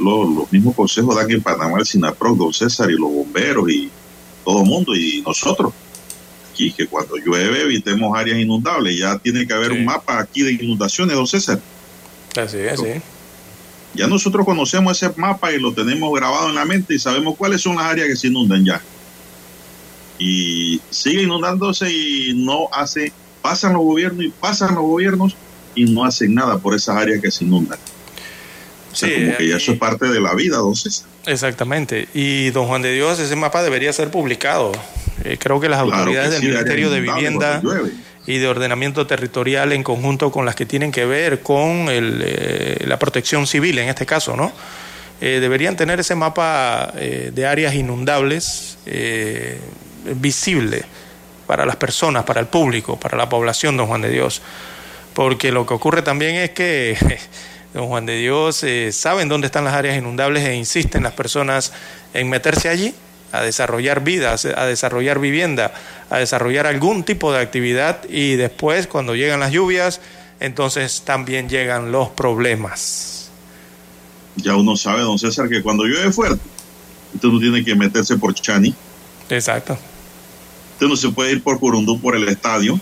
los, mismos consejos dan en Panamá el SINAPROC, don César, y los bomberos y todo el mundo, y nosotros. Aquí, que cuando llueve evitemos áreas inundables. Ya tiene que haber un mapa aquí de inundaciones, don César. Así es, sí. Ya nosotros conocemos ese mapa y lo tenemos grabado en la mente y sabemos cuáles son las áreas que se inundan ya. Y sigue inundándose y no hace, pasan los gobiernos y pasan los gobiernos y no hacen nada por esas áreas que se inundan. O sea, como que ya eso es parte de la vida, entonces. Exactamente. Y don Juan de Dios, ese mapa debería ser publicado. Eh, creo que las autoridades del Ministerio de Vivienda y de ordenamiento territorial en conjunto con las que tienen que ver con el, eh, la protección civil, en este caso, ¿no? Eh, deberían tener ese mapa de áreas inundables visible para las personas, para el público, para la población, don Juan de Dios. Porque lo que ocurre también es que <laughs> don Juan de Dios saben dónde están las áreas inundables e insisten las personas en meterse allí a desarrollar vida, a desarrollar vivienda, a desarrollar algún tipo de actividad y después cuando llegan las lluvias, entonces también llegan los problemas. Ya uno sabe, don César, que cuando llueve fuerte, usted no tiene que meterse por Chani. Exacto. Usted no se puede ir por Curundú por el estadio.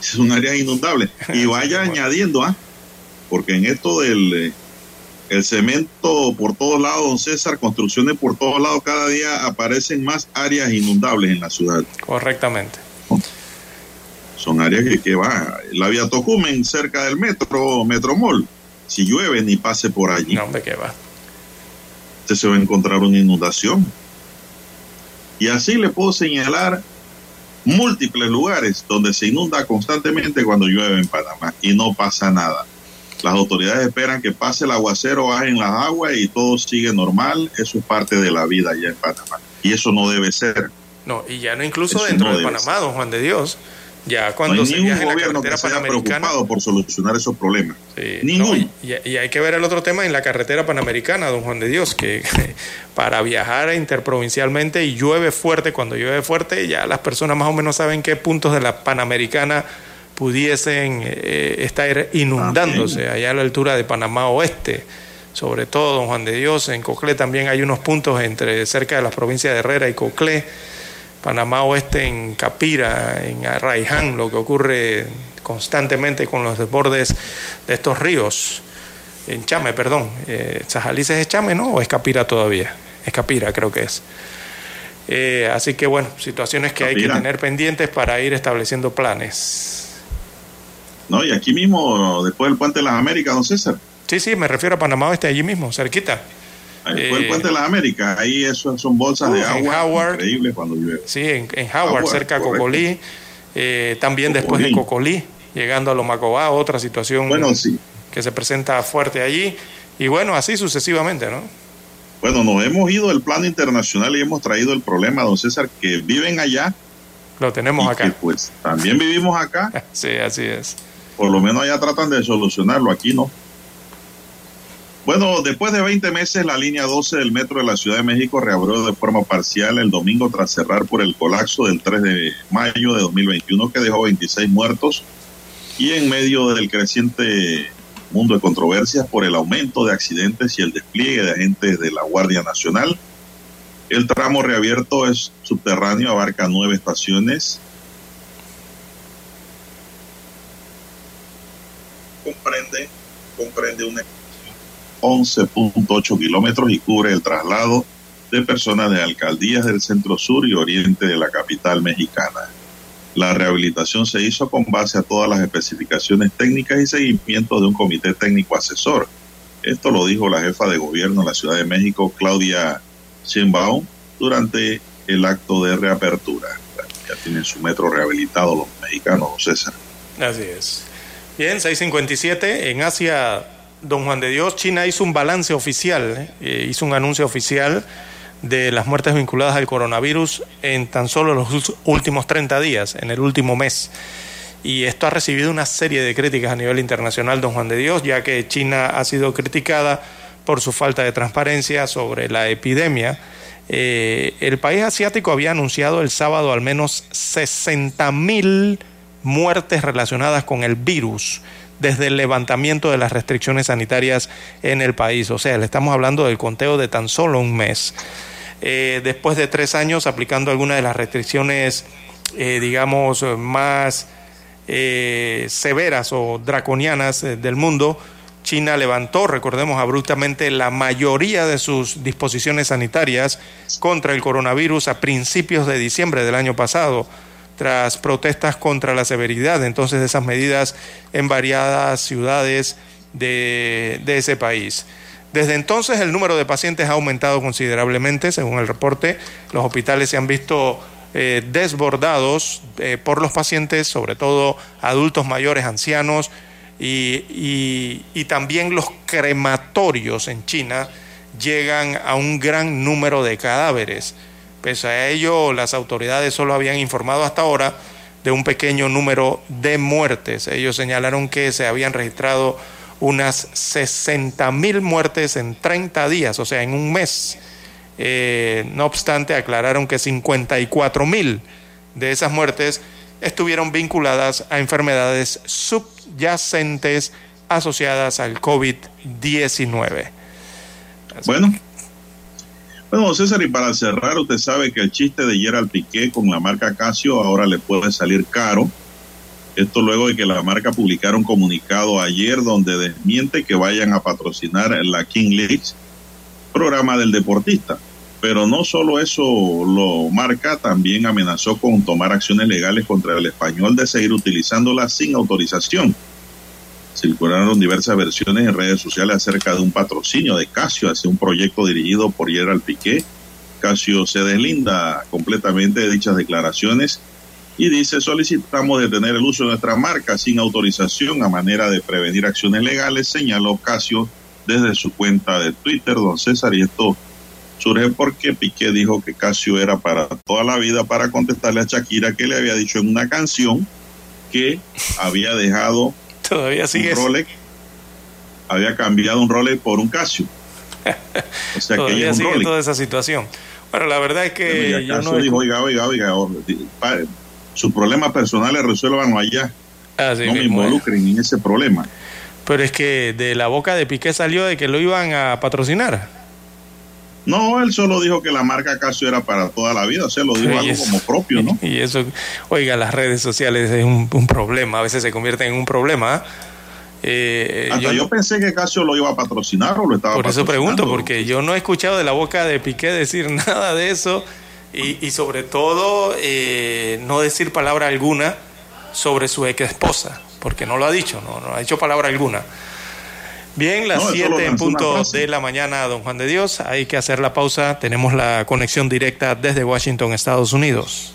Es un área inundable. <laughs> Y vaya añadiendo, ¿ah? Porque en esto del eh, el cemento por todos lados, don César, construcciones por todos lados, cada día aparecen más áreas inundables en la ciudad. Correctamente. Son áreas que, que va. La vía Tocumen, cerca del metro, Metromol, si llueve ni pase por allí. No, ¿de qué va? Usted se va a encontrar una inundación. Y así le puedo señalar múltiples lugares donde se inunda constantemente cuando llueve en Panamá y no pasa nada. Las autoridades esperan que pase el aguacero, bajen las aguas y todo sigue normal. Eso es parte de la vida allá en Panamá. Y eso no debe ser. No, y ya no incluso dentro de Panamá, don Juan de Dios. Ya cuando no hay se ningún gobierno que se haya preocupado por solucionar esos problemas. Sí, y, hay que ver el otro tema en la carretera panamericana, don Juan de Dios, que <laughs> para viajar interprovincialmente y llueve fuerte, cuando llueve fuerte, ya las personas más o menos saben qué puntos de la panamericana pudiesen eh, estar inundándose allá a la altura de Panamá Oeste, sobre todo Don Juan de Dios, en Coclé también hay unos puntos entre cerca de las provincias de Herrera y Coclé, Panamá Oeste en Capira, en Arraiján, lo que ocurre constantemente con los desbordes de estos ríos, en Chame, perdón, eh, es Chame, ¿no? ¿O es Capira todavía? Es Capira, creo que es. Eh, así que bueno, situaciones que hay que tener pendientes para ir estableciendo planes. ¿No? Y aquí mismo, después del Puente de las Américas, don César. Sí, sí, me refiero a Panamá Oeste, allí mismo, cerquita. después del Puente de las Américas, ahí eso son bolsas de agua Howard, increíbles cuando llueve. Sí, en, Howard, cerca de Cocolí, eh, también después de Cocolí, llegando a Lomacobá, otra situación bueno, sí. que se presenta fuerte allí, y bueno, así sucesivamente, ¿no? Bueno, nos hemos ido del plano internacional y hemos traído el problema, don César, que viven allá. Lo tenemos acá. pues también vivimos acá. <laughs> sí, así es por lo menos allá tratan de solucionarlo, aquí no. Bueno, después de 20 meses, la línea 12 del metro de la Ciudad de México reabrió de forma parcial el domingo tras cerrar por el colapso del 3 de mayo de 2021 que dejó 26 muertos y en medio del creciente mundo de controversias por el aumento de accidentes y el despliegue de agentes de la Guardia Nacional, El tramo reabierto es subterráneo, abarca nueve estaciones. Comprende, comprende una 11.8 kilómetros y cubre el traslado de personas de alcaldías del centro sur y oriente de la capital mexicana. La rehabilitación se hizo con base a todas las especificaciones técnicas y seguimiento de un comité técnico asesor. Esto lo dijo la jefa de gobierno de la Ciudad de México, Claudia Sheinbaum, durante el acto de reapertura. Ya tienen su metro rehabilitado los mexicanos, César. Así es. Bien, 657. En Asia, don Juan de Dios, China hizo un balance oficial, eh, hizo un anuncio oficial de las muertes vinculadas al coronavirus en tan solo los últimos 30 días, en el último mes. Y esto ha recibido una serie de críticas a nivel internacional, don Juan de Dios, ya que China ha sido criticada por su falta de transparencia sobre la epidemia. Eh, el país asiático había anunciado el sábado al menos 60 mil muertes relacionadas con el virus desde el levantamiento de las restricciones sanitarias en el país. O sea, le estamos hablando del conteo de tan solo un mes. Eh, después de tres años aplicando algunas de las restricciones, eh, digamos, más eh, severas o draconianas del mundo, China levantó, recordemos abruptamente, la mayoría de sus disposiciones sanitarias contra el coronavirus a principios de diciembre del año pasado, tras protestas contra la severidad entonces de esas medidas en variadas ciudades de ese país. Desde entonces el número de pacientes ha aumentado considerablemente, según el reporte. Los hospitales se han visto eh, desbordados eh, por los pacientes, sobre todo adultos mayores, ancianos, y, y, también los crematorios en China llegan a un gran número de cadáveres. Pese a ello, las autoridades solo habían informado hasta ahora de un pequeño número de muertes. Ellos señalaron que se habían registrado unas 60 mil muertes en 30 días, o sea, en un mes. Eh, no obstante, aclararon que 54 mil de esas muertes estuvieron vinculadas a enfermedades subyacentes asociadas al COVID-19. Bueno. Bueno, César, y para cerrar, usted sabe que el chiste de Gerald Piqué con la marca Casio ahora le puede salir caro esto luego de que la marca publicara un comunicado ayer donde desmiente que vayan a patrocinar la King League, programa del deportista. Pero no solo eso lo marca, también amenazó con tomar acciones legales contra el español de seguir utilizándola sin autorización. Circularon diversas versiones en redes sociales acerca de un patrocinio de Casio hacia un proyecto dirigido por Gerald Piqué. Casio se deslinda completamente de dichas declaraciones y dice solicitamos detener el uso de nuestra marca sin autorización a manera de prevenir acciones legales, señaló Casio desde su cuenta de Twitter, don César, y esto surge porque Piqué dijo que Casio era para toda la vida para contestarle a Shakira que le había dicho en una canción que había dejado todavía sigue un Rolex, había cambiado un Rolex por un Casio. <laughs> O sea todavía que sigue toda esa situación. Bueno, la verdad es que yo no dijo, oiga, oiga, oiga, sus problemas personales resuelvan allá. no me involucren en ese problema. Pero es que de la boca de Piqué salió de que lo iban a patrocinar. No, él solo dijo que la marca Casio era para toda la vida, o sea, lo dijo algo como propio, ¿no? Y eso, oiga, las redes sociales es un, problema, a veces se convierten en un problema. ¿ah? Eh, Hasta yo, pensé que Casio lo iba a patrocinar o lo estaba Por eso pregunto, porque yo no he escuchado de la boca de Piqué decir <laughs> nada de eso y, sobre todo eh, no decir palabra alguna sobre su ex esposa, porque no lo ha dicho, no, ha dicho palabra alguna. Bien, las 7 en punto de la mañana, don Juan de Dios, hay que hacer la pausa, tenemos la conexión directa desde Washington, Estados Unidos.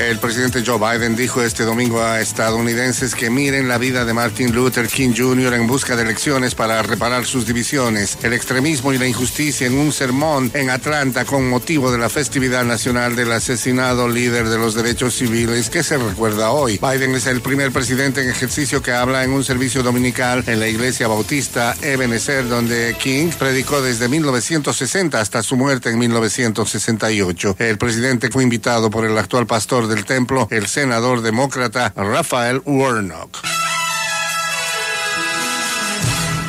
El presidente Joe Biden dijo este domingo a estadounidenses que miren la vida de Martin Luther King Jr. en busca de elecciones para reparar sus divisiones, el extremismo y la injusticia en un sermón en Atlanta con motivo de la festividad nacional del asesinado líder de los derechos civiles que se recuerda hoy. Biden es el primer presidente en ejercicio que habla en un servicio dominical en la iglesia bautista Ebenezer, donde King predicó desde 1960 hasta su muerte en 1968. El presidente fue invitado por el actual pastor del templo, el senador demócrata Rafael Warnock.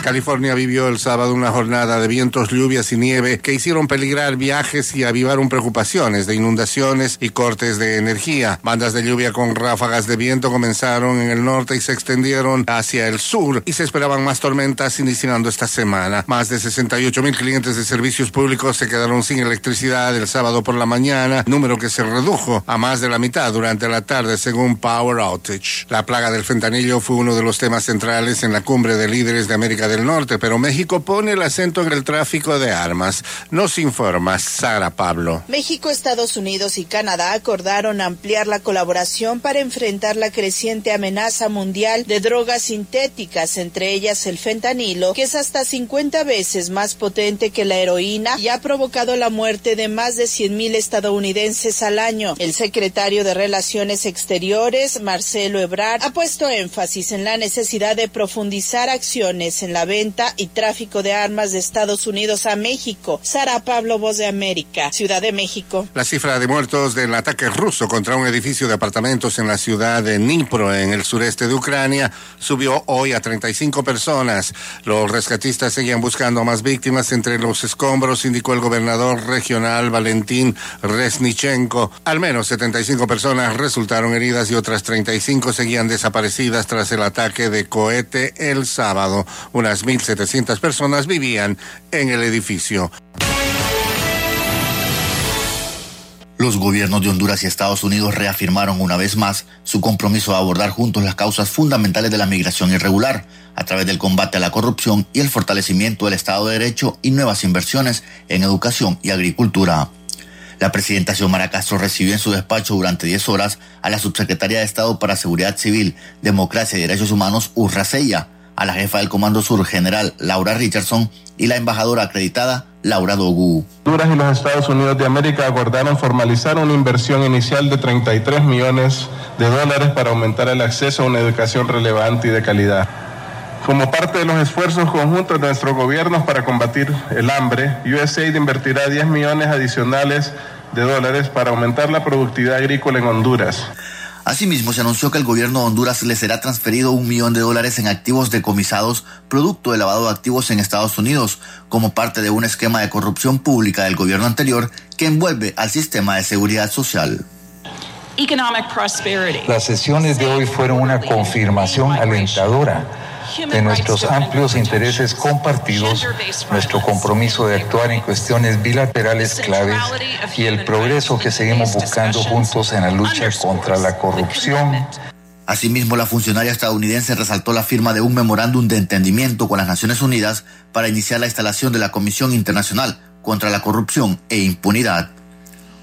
California vivió el sábado una jornada de vientos, lluvias y nieve que hicieron peligrar viajes y avivaron preocupaciones de inundaciones y cortes de energía. Bandas de lluvia con ráfagas de viento comenzaron en el norte y se extendieron hacia el sur y se esperaban más tormentas iniciando esta semana. Más de 68 mil clientes de servicios públicos se quedaron sin electricidad el sábado por la mañana, número que se redujo a más de la mitad durante la tarde según Power Outage. La plaga del fentanillo fue uno de los temas centrales en la cumbre de líderes de América del Norte, pero México pone el acento en el tráfico de armas. Nos informa Sara Pablo. México, Estados Unidos y Canadá acordaron ampliar la colaboración para enfrentar la creciente amenaza mundial de drogas sintéticas, entre ellas el fentanilo, que es hasta 50 veces más potente que la heroína y ha provocado la muerte de más de 100.000 estadounidenses al año. El secretario de Relaciones Exteriores, Marcelo Ebrard, ha puesto énfasis en la necesidad de profundizar acciones en la venta y tráfico de armas de Estados Unidos a México. Sara Pablo, Voz de América, Ciudad de México. La cifra de muertos del ataque ruso contra un edificio de apartamentos en la ciudad de Dnipro, en el sureste de Ucrania, subió hoy a 35 personas. Los rescatistas seguían buscando más víctimas entre los escombros, indicó el gobernador regional Valentín Resnichenko. Al menos 75 personas resultaron heridas y otras 35 seguían desaparecidas tras el ataque de cohete el sábado. Unas 1.700 personas vivían en el edificio. Los gobiernos de Honduras y Estados Unidos reafirmaron una vez más su compromiso a abordar juntos las causas fundamentales de la migración irregular a través del combate a la corrupción y el fortalecimiento del Estado de Derecho y nuevas inversiones en educación y agricultura. La presidenta Xiomara Castro recibió en su despacho durante 10 horas a la subsecretaria de Estado para Seguridad Civil, Democracia y Derechos Humanos, Urra Sella, a la jefa del Comando Sur, general Laura Richardson, y la embajadora acreditada, Laura Dogu. Honduras y los Estados Unidos de América acordaron formalizar una inversión inicial de 33 millones de dólares para aumentar el acceso a una educación relevante y de calidad. Como parte de los esfuerzos conjuntos de nuestros gobiernos para combatir el hambre, USAID invertirá 10 millones adicionales de dólares para aumentar la productividad agrícola en Honduras. Asimismo, se anunció que el gobierno de Honduras le será transferido un millón de dólares en activos decomisados producto de lavado de activos en Estados Unidos, como parte de un esquema de corrupción pública del gobierno anterior que envuelve al sistema de seguridad social. Las sesiones de hoy fueron una confirmación alentadora de nuestros amplios intereses compartidos, nuestro compromiso de actuar en cuestiones bilaterales claves y el progreso que seguimos buscando juntos en la lucha contra la corrupción. Asimismo, la funcionaria estadounidense resaltó la firma de un memorándum de entendimiento con las Naciones Unidas para iniciar la instalación de la Comisión Internacional contra la Corrupción e Impunidad.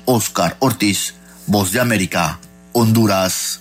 Oscar Ortiz, Voz de América, Honduras.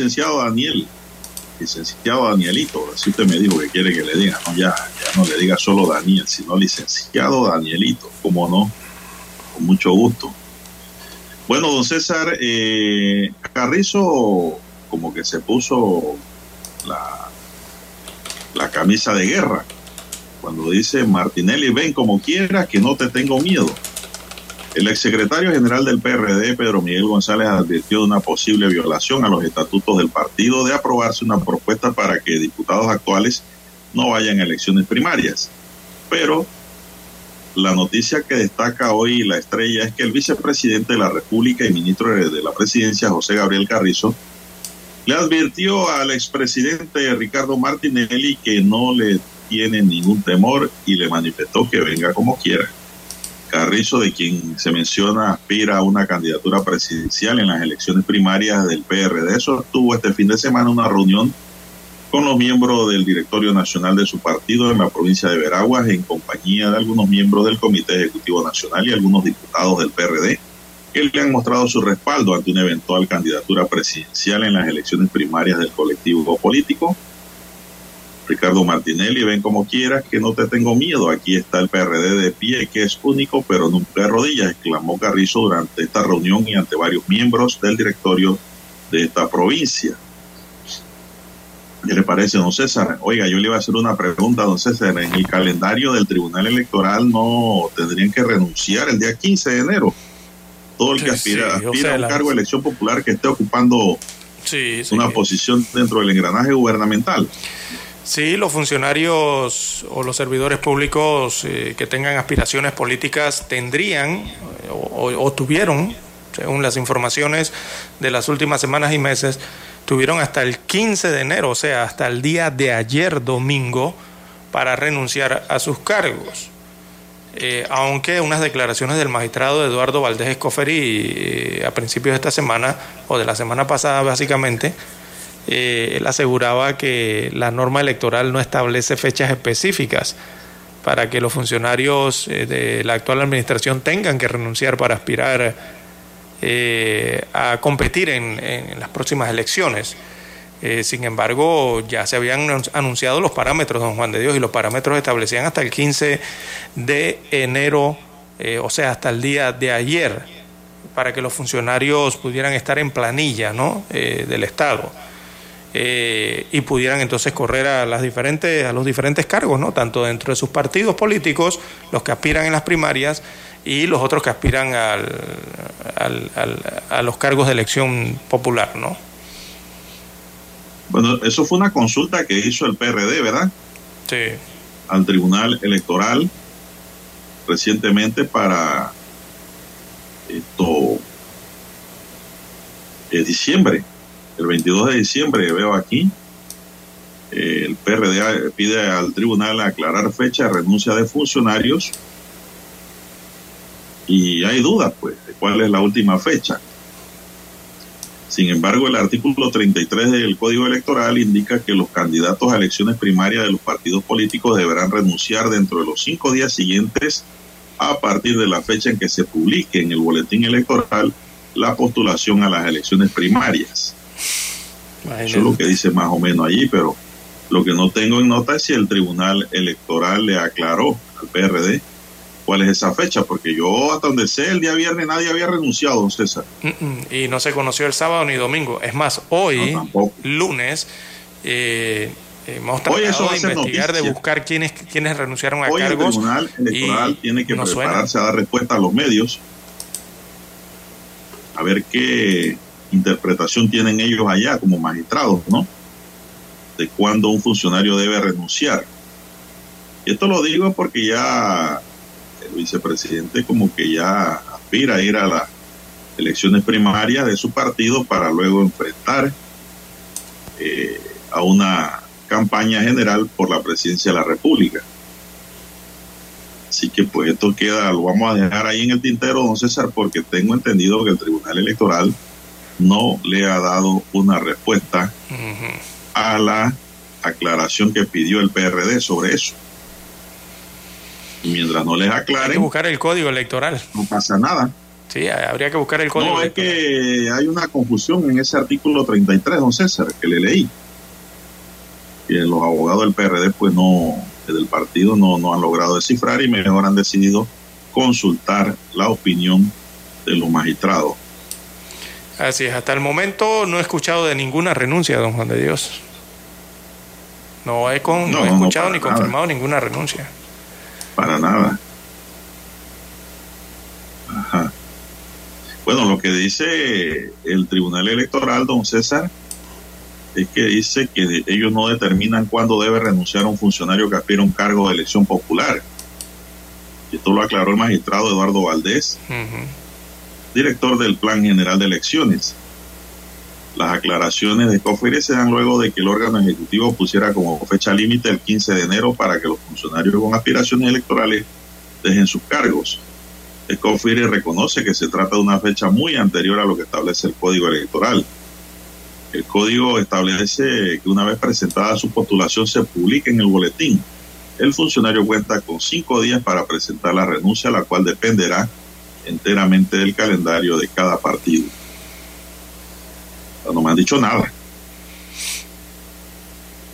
Licenciado Daniel. Licenciado Danielito, así usted me dijo que quiere que le diga, no, ya, ya no le diga solo Daniel, sino licenciado Danielito, cómo no, con mucho gusto. Bueno, don César, eh, Carrizo como que se puso la, la camisa de guerra cuando dice Martinelli, ven como quieras, que no te tengo miedo. El exsecretario general del PRD, Pedro Miguel González, advirtió de una posible violación a los estatutos del partido de aprobarse una propuesta para que diputados actuales no vayan a elecciones primarias. Pero la noticia que destaca hoy la estrella es que el vicepresidente de la República y ministro de la Presidencia, José Gabriel Carrizo, le advirtió al expresidente Ricardo Martinelli que no le tiene ningún temor y le manifestó que venga como quiera. Carrizo, de quien se menciona aspira a una candidatura presidencial en las elecciones primarias del PRD, sostuvo este fin de semana una reunión con los miembros del directorio nacional de su partido en la provincia de Veraguas en compañía de algunos miembros del Comité Ejecutivo Nacional y algunos diputados del PRD que le han mostrado su respaldo ante una eventual candidatura presidencial en las elecciones primarias del colectivo político Ricardo Martinelli, ven como quieras que no te tengo miedo. Aquí está el PRD de pie, que es único, pero nunca de rodillas, exclamó Carrizo durante esta reunión y ante varios miembros del directorio de esta provincia. ¿Qué le parece, don César? Oiga, yo le iba a hacer una pregunta, don César. En el calendario del Tribunal Electoral no tendrían que renunciar el día 15 de enero. Todo el que aspira, sí, aspira a un cargo de elección popular que esté ocupando Sí, sí. una posición dentro del engranaje gubernamental. Sí, los funcionarios o los servidores públicos eh, que tengan aspiraciones políticas tendrían eh, o, tuvieron, según las informaciones de las últimas semanas y meses, tuvieron hasta el 15 de enero, o sea, hasta el día de ayer domingo, para renunciar a sus cargos. Eh, aunque unas declaraciones del magistrado Eduardo Valdés Escoferi a principios de esta semana, o de la semana pasada básicamente, eh, él aseguraba que la norma electoral no establece fechas específicas para que los funcionarios eh, de la actual administración tengan que renunciar para aspirar eh, a competir en, en las próximas elecciones. Eh, sin embargo, ya se habían anun- anunciado los parámetros, don Juan de Dios, y los parámetros establecían hasta el 15 de enero, o sea, hasta el día de ayer, para que los funcionarios pudieran estar en planilla ¿no? Del Estado eh, y pudieran entonces correr a, las diferentes, a los diferentes cargos, ¿no? tanto dentro de sus partidos políticos, los que aspiran en las primarias y los otros que aspiran al, al- al- a los cargos de elección popular. ¿no? Bueno, eso fue una consulta que hizo el PRD, ¿verdad? Sí. Al Tribunal Electoral recientemente para esto eh, diciembre, el 22 de diciembre veo aquí, eh, el PRD pide al tribunal aclarar fecha de renuncia de funcionarios y hay dudas pues de cuál es la última fecha. Sin embargo, el artículo 33 del Código Electoral indica que los candidatos a elecciones primarias de los partidos políticos deberán renunciar dentro de los cinco días siguientes a partir de la fecha en que se publique en el boletín electoral la postulación a las elecciones primarias. Eso es lo que dice más o menos allí, pero lo que no tengo en nota es si el Tribunal Electoral le aclaró al PRD cuál es esa fecha, porque yo hasta donde sé el día viernes nadie había renunciado, don César. Mm, mm, Y no se conoció el sábado ni domingo. Es más, hoy, lunes, eh, hemos Hoy eso tratado va de investigar, de buscar quiénes, quiénes renunciaron a Hoy el cargos. Tribunal Electoral tiene que suena. prepararse a dar respuesta a los medios, a ver qué interpretación tienen ellos allá como magistrados, ¿no? De cuándo un funcionario debe renunciar. Y esto lo digo porque ya el vicepresidente como que ya aspira a ir a las elecciones primarias de su partido para luego enfrentar eh, a una campaña general por la presidencia de la República. Así que pues esto queda, lo vamos a dejar ahí en el tintero, don César, porque tengo entendido que el Tribunal Electoral no le ha dado una respuesta a la aclaración que pidió el PRD sobre eso. Y mientras no les Hay que aclaren, buscar el código electoral. no pasa nada. Sí, habría que buscar el código. No, es que hay una confusión en ese artículo 33, don César, que le leí. Que los abogados del PRD, pues no, del partido, no, no han logrado descifrar y mejor han decidido consultar la opinión de los magistrados. Así es, hasta el momento no he escuchado de ninguna renuncia, don Juan de Dios. No he, con, no, No, he escuchado ni confirmado ninguna renuncia. Para nada. Ajá. Bueno, lo que dice el Tribunal Electoral, don César, es que dice que ellos no determinan cuándo debe renunciar un funcionario que aspira a un cargo de elección popular. Y esto lo aclaró el magistrado Eduardo Valdés, director del Plan General de Elecciones. Las aclaraciones de COFERE se dan luego de que el órgano ejecutivo pusiera como fecha límite el 15 de enero para que los funcionarios con aspiraciones electorales dejen sus cargos. El reconoce que se trata de una fecha muy anterior a lo que establece el Código Electoral. El código establece que una vez presentada su postulación se publique en el boletín. El funcionario cuenta con cinco días para presentar la renuncia, la cual dependerá enteramente del calendario de cada partido. Pero no me han dicho nada.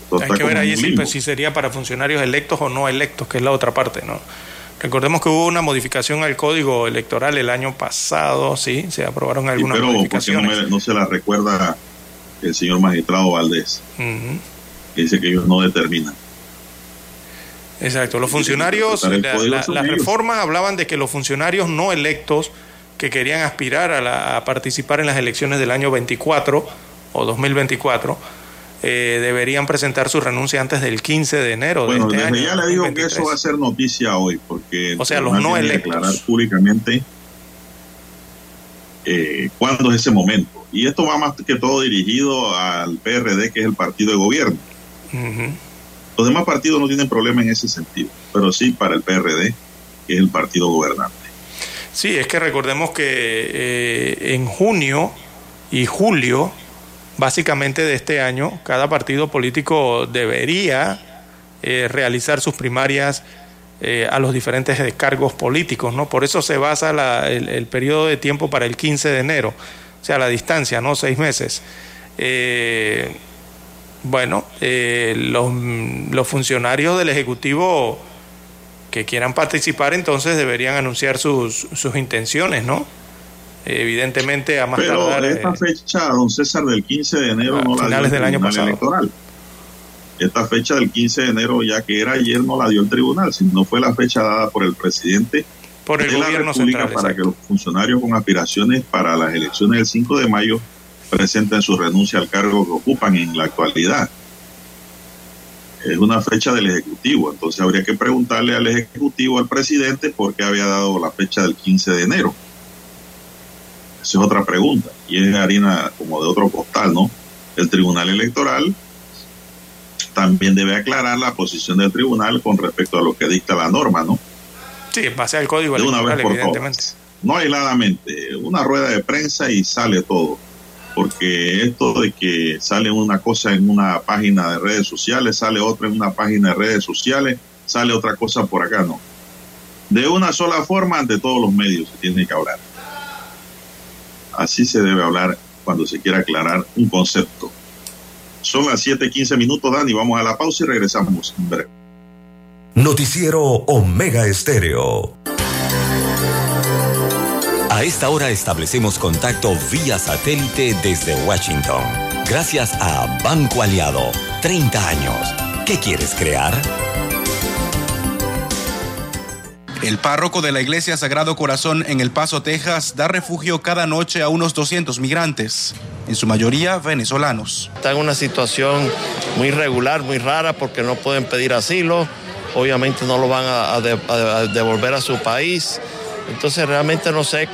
Esto Hay que ver ahí si, pues, si sería para funcionarios electos o no electos, que es la otra parte, ¿no? Recordemos que hubo una modificación al código electoral el año pasado, sí, se aprobaron Sí, algunas pero ¿por qué no, modificaciones. me- no se la recuerda el señor magistrado Valdés? Que dice que ellos no determinan. Exacto, los funcionarios, la- la- las reformas hablaban de que los funcionarios no electos que querían aspirar a, la- a participar en las elecciones del año 24 o 2024 eh, deberían presentar su renuncia antes del 15 de enero Bueno, de este desde año. ya le digo que 2023. eso va a ser noticia hoy, porque O sea, los no electos. declarar públicamente eh, cuándo es ese momento. Y esto va más que todo dirigido al PRD, que es el partido de gobierno. Ujú. Los demás partidos no tienen problema en ese sentido, pero sí para el PRD, que es el partido gobernante. Sí, es que recordemos que eh, en junio y julio, básicamente de este año, cada partido político debería eh, realizar sus primarias eh, a los diferentes cargos políticos, ¿no? Por eso se basa el, el periodo de tiempo para el 15 de enero, o sea, la distancia, ¿no? Seis meses. Eh, bueno, eh, los, los funcionarios del Ejecutivo que quieran participar entonces deberían anunciar sus, sus intenciones, ¿no? Evidentemente a más Pero tardar... esta eh, fecha, don César, del 15 de enero A no la dio finales el del año Tribunal pasado. Electoral. Esta fecha del 15 de enero, ya que era ayer, no la dio el tribunal, sino fue la fecha dada por el presidente por el de la gobierno República central. para que los funcionarios con aspiraciones para las elecciones del 5 de mayo presenten su renuncia al cargo que ocupan en la actualidad. Es una fecha del Ejecutivo, entonces habría que preguntarle al Ejecutivo, al presidente, por qué había dado la fecha del 15 de enero. Esa es otra pregunta, y es harina como de otro costal, ¿no? El Tribunal Electoral también debe aclarar la posición del tribunal con respecto a lo que dicta la norma, ¿no? Sí, en base al código de una electoral, vez por evidentemente. todas. No aisladamente, una rueda de prensa y sale todo. Porque esto de que sale una cosa en una página de redes sociales, sale otra en una página de redes sociales, sale otra cosa por acá, no. De una sola forma ante todos los medios se tiene que hablar. Así se debe hablar cuando se quiera aclarar un concepto. Son las 7:15 minutos, Dani. Vamos a la pausa y regresamos en breve. Noticiero Omega Estéreo. A esta hora establecemos contacto vía satélite desde Washington. Gracias a Banco Aliado. 30 años. ¿Qué quieres crear? El párroco de la Iglesia Sagrado Corazón en El Paso, Texas, da refugio cada noche a unos 200 migrantes, en su mayoría venezolanos. Está en una situación muy irregular, muy rara, porque no pueden pedir asilo, obviamente no lo van a, a de- a devolver a su país. Entonces realmente no sé,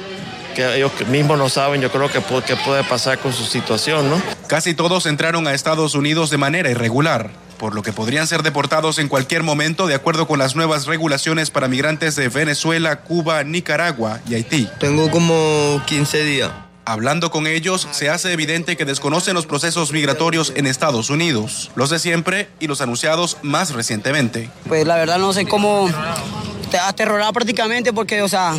que ellos mismos no saben, yo creo que qué puede pasar con su situación, ¿no? Casi todos entraron a Estados Unidos de manera irregular, por lo que podrían ser deportados en cualquier momento de acuerdo con las nuevas regulaciones para migrantes de Venezuela, Cuba, Nicaragua y Haití. Tengo como 15 días. Hablando con ellos, se hace evidente que desconocen los procesos migratorios en Estados Unidos, los de siempre y los anunciados más recientemente. Pues la verdad no sé cómo te aterrorado prácticamente porque, o sea,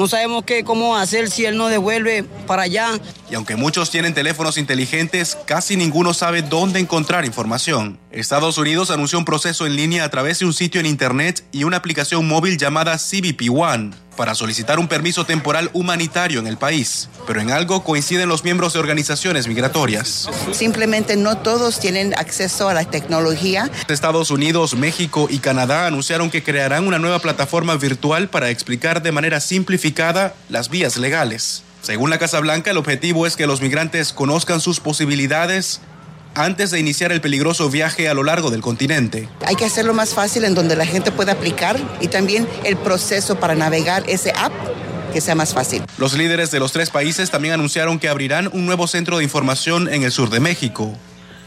No sabemos qué, cómo hacer si él no devuelve para allá. Y aunque muchos tienen teléfonos inteligentes, casi ninguno sabe dónde encontrar información. Estados Unidos anunció un proceso en línea a través de un sitio en Internet y una aplicación móvil llamada CBP One para solicitar un permiso temporal humanitario en el país. Pero en algo coinciden los miembros de organizaciones migratorias. Simplemente no todos tienen acceso a la tecnología. Estados Unidos, México y Canadá anunciaron que crearán una nueva plataforma virtual para explicar de manera simplificada las vías legales. Según la Casa Blanca, el objetivo es que los migrantes conozcan sus posibilidades antes de iniciar el peligroso viaje a lo largo del continente. Hay que hacerlo más fácil en donde la gente pueda aplicar y también el proceso para navegar ese app que sea más fácil. Los líderes de los tres países también anunciaron que abrirán un nuevo centro de información en el sur de México,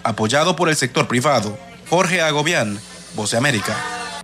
apoyado por el sector privado. Jorge Agobián, Voz de América.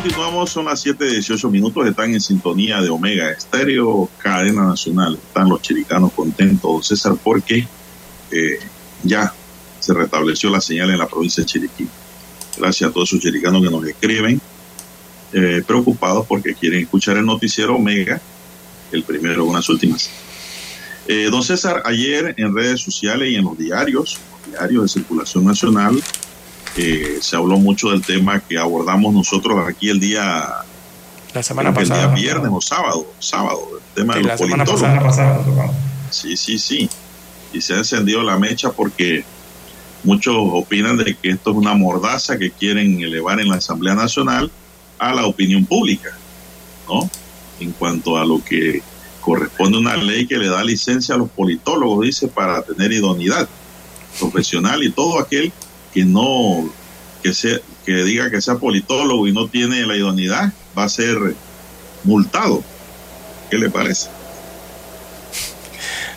Continuamos, son las 7:18 minutos, están en sintonía de Omega Estéreo, cadena nacional. Están los chiricanos contentos, César, porque eh, ya se restableció la señal en la provincia de Chiriquí. Gracias a todos esos chiricanos que nos escriben, eh, preocupados porque quieren escuchar el noticiero Omega, el primero, unas últimas. Eh, don César, ayer en redes sociales y en los diarios, los diarios de circulación nacional, eh, se habló mucho del tema que abordamos nosotros aquí el día la semana pasada. el día viernes o sábado, sábado, el tema Sí, de la los semana politólogos. pasada, pasada. Sí, sí, sí. Y se ha encendido la mecha porque muchos opinan de que esto es una mordaza que quieren elevar en la Asamblea Nacional a la opinión pública, ¿no? En cuanto a lo que corresponde a una ley que le da licencia a los politólogos, dice, para tener idoneidad profesional y todo aquel que no, que, sea, que diga que sea politólogo y no tiene la idoneidad, va a ser multado. ¿Qué le parece?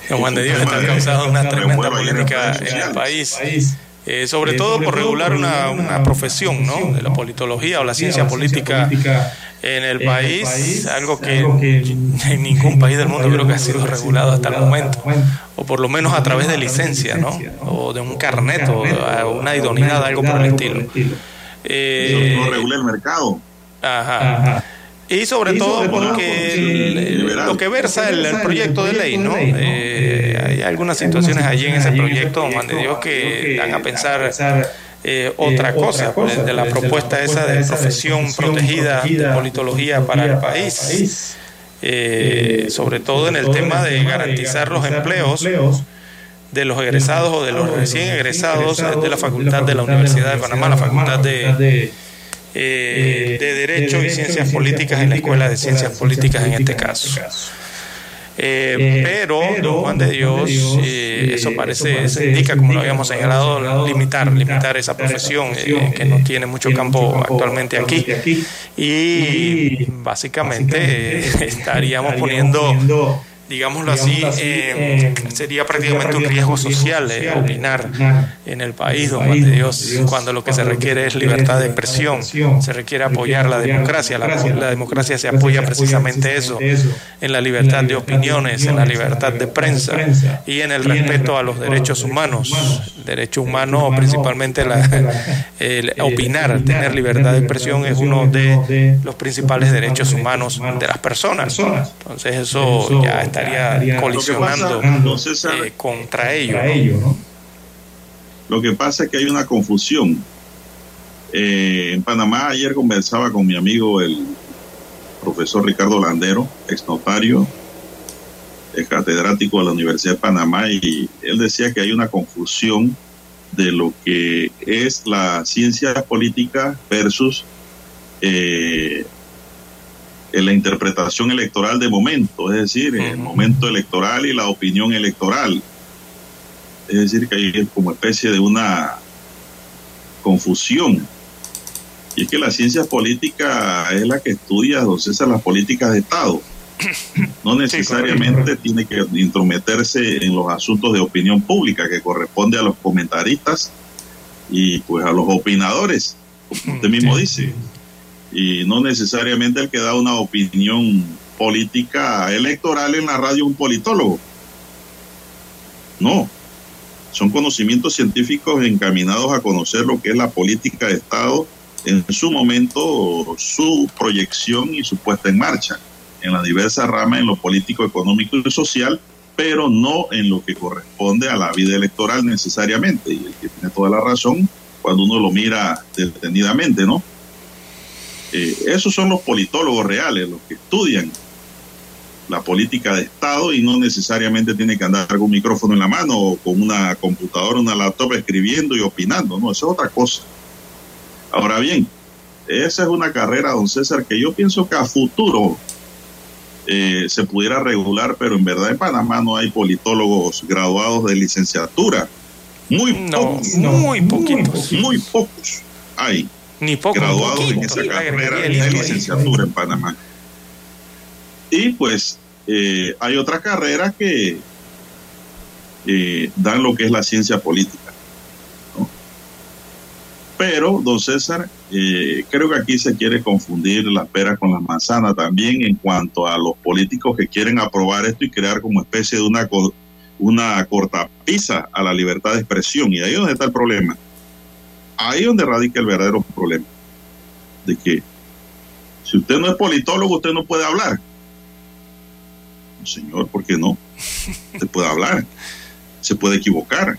Don Juan de Dios está causando una tremenda polémica en el país. Eh, sobre todo por regular una, una profesión ¿no? de la politología o la ciencia política en el país, algo que en ningún país del mundo creo que <laughs> ha sido regulado hasta el momento, o por lo menos a través de licencia, ¿no? o de un carnet o a una idoneidad, algo por el estilo. Eh, no regula el mercado. Ajá. Y sobre todo porque el- lo que versa el, el proyecto de ley, ¿no? Eh, hay algunas situaciones allí en ese proyecto, don Juan de Dios, que dan a pensar eh, otra cosa, pues, de la propuesta esa de profesión protegida de politología para el país. Eh, sobre todo en el tema de garantizar los empleos de los egresados o de los recién egresados de la facultad de la Universidad de Panamá, la facultad de, eh, de Derecho y Ciencias Políticas en la Escuela de Ciencias Políticas en este caso. Eh, pero, don Juan de Dios, eh, eso parece, se indica, como lo habíamos señalado, limitar, limitar esa profesión eh, que no tiene mucho campo actualmente aquí. Y básicamente eh, <laughs> estaríamos poniendo digámoslo así, eh, sería prácticamente un riesgo social eh, opinar en el país, don Juan de Dios, cuando lo que se requiere es libertad de expresión, se requiere apoyar la democracia, la, la democracia se apoya precisamente eso, en la libertad de opiniones, en la libertad de prensa y en el respeto a los derechos humanos, derecho humano principalmente la, <laughs> el opinar, tener libertad de expresión es uno de los principales derechos humanos de las personas, entonces eso ya estaría colisionando eh, contra ello. ¿no? Lo que pasa es que hay una confusión. Eh, en Panamá ayer conversaba con mi amigo el profesor Ricardo Landero, ex notario, es catedrático de la Universidad de Panamá y él decía que hay una confusión de lo que es la ciencia política versus eh, la interpretación electoral de momento, es decir, el momento electoral y la opinión electoral. Es decir, que hay como especie de una confusión. Y es que la ciencia política es la que estudia, don César, las políticas de Estado. <coughs> No necesariamente tiene que intrometerse en los asuntos de opinión pública que corresponde a los comentaristas y pues a los opinadores, como usted mismo dice. Y no necesariamente el que da una opinión política electoral en la radio un politólogo. No, son conocimientos científicos encaminados a conocer lo que es la política de Estado en su momento, su proyección y su puesta en marcha en las diversas ramas, en lo político, económico y social, pero no en lo que corresponde a la vida electoral necesariamente. Y el que tiene toda la razón cuando uno lo mira detenidamente, ¿no? Eh, esos son los politólogos reales, los que estudian la política de Estado y no necesariamente tiene que andar con un micrófono en la mano o con una computadora, una laptop escribiendo y opinando, no, eso es otra cosa. Ahora bien, esa es una carrera, don César, que yo pienso que a futuro eh, se pudiera regular, pero en verdad en Panamá no hay politólogos graduados de licenciatura. Muy pocos. Muy poquitos. Muy, pocos hay Ni pocos, graduados poquito, en esa sí, carrera de licenciatura en Panamá. Y pues eh, hay otras carreras que eh, dan lo que es la ciencia política. ¿no? Pero, don César, eh, creo que aquí se quiere confundir las peras con las manzanas también en cuanto a los políticos que quieren aprobar esto y crear como especie de una, una cortapisa a la libertad de expresión. Y ahí es donde está el problema. Ahí es donde radica el verdadero problema. De que si usted no es politólogo, usted no puede hablar. No, señor, ¿por qué no? Se puede hablar, se puede equivocar.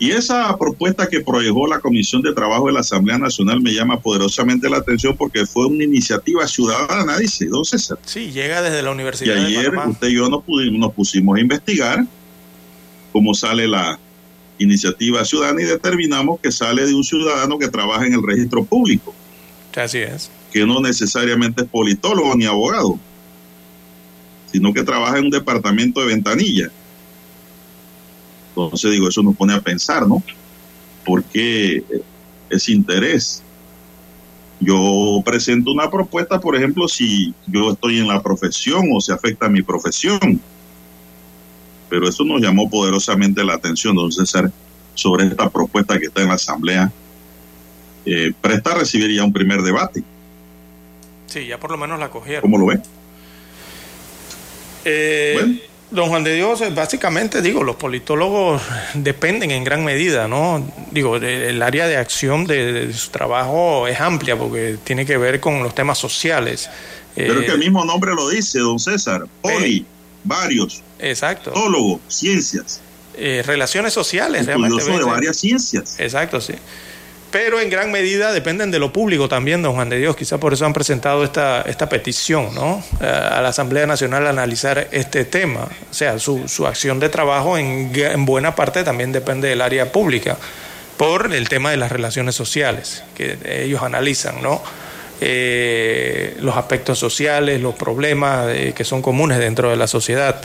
Y esa propuesta que proyectó la Comisión de Trabajo de la Asamblea Nacional me llama poderosamente la atención porque fue una iniciativa ciudadana, dice don César. Sí, llega desde la Y Universidad de ayer usted y yo nos, pudimos, nos pusimos a investigar cómo sale la iniciativa ciudadana y determinamos que sale de un ciudadano que trabaja en el registro público, Así es. que no necesariamente es politólogo ni abogado, sino que trabaja en un departamento de ventanilla. Entonces digo, eso nos pone a pensar, ¿no? Porque ese interés. Yo presento una propuesta, por ejemplo, si yo estoy en la profesión o se afecta a mi profesión. Pero eso nos llamó poderosamente la atención, don César, sobre esta propuesta que está en la Asamblea. Eh, presta a recibir ya un primer debate. Sí, ya por lo menos la cogieron. ¿Cómo lo ven? Eh, Don Juan de Dios, eh, básicamente digo, los politólogos dependen en gran medida, ¿no? Digo, el área de acción de, de su trabajo es amplia porque tiene que ver con los temas sociales. Pero Eh, que el mismo nombre lo dice, don César. Poli, varios, Exacto. ciencias, Eh, relaciones sociales, realmente. de varias ciencias. Exacto, sí. Pero en gran medida dependen de lo público también, don Juan de Dios. Quizá por eso han presentado esta, esta petición ¿no? Eh, a la Asamblea Nacional a analizar este tema. O sea, su, su acción de trabajo en, en buena parte también depende del área pública por el tema de las relaciones sociales que ellos analizan, ¿no? Eh, los aspectos sociales, los problemas eh, que son comunes dentro de la sociedad.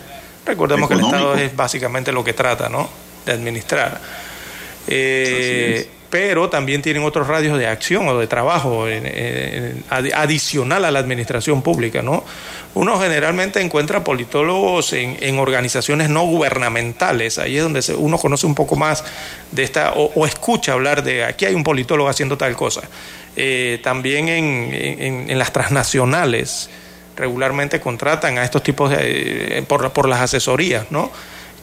Recordemos que el Estado es básicamente lo que trata, ¿no? De administrar. Eh, pero también tienen otros radios de acción o de trabajo adicional a la administración pública, ¿no? Uno generalmente encuentra politólogos en, en organizaciones no gubernamentales, ahí es donde se- uno conoce un poco más de esta, o, o escucha hablar de aquí hay un politólogo haciendo tal cosa. Eh, también en, en- las transnacionales regularmente contratan a estos tipos de, eh, por, por las asesorías, ¿no?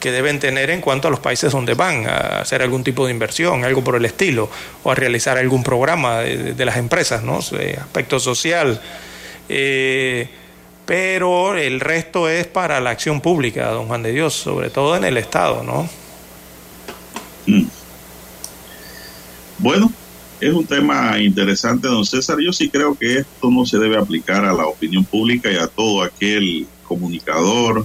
que deben tener en cuanto a los países donde van a hacer algún tipo de inversión, algo por el estilo, o a realizar algún programa de, de- las empresas, ¿no? Aspecto social. Eh, pero el resto es para la acción pública, don Juan de Dios, sobre todo en el Estado, ¿no? Bueno, es un tema interesante, don César. Yo sí creo que esto no se debe aplicar a la opinión pública y a todo aquel comunicador,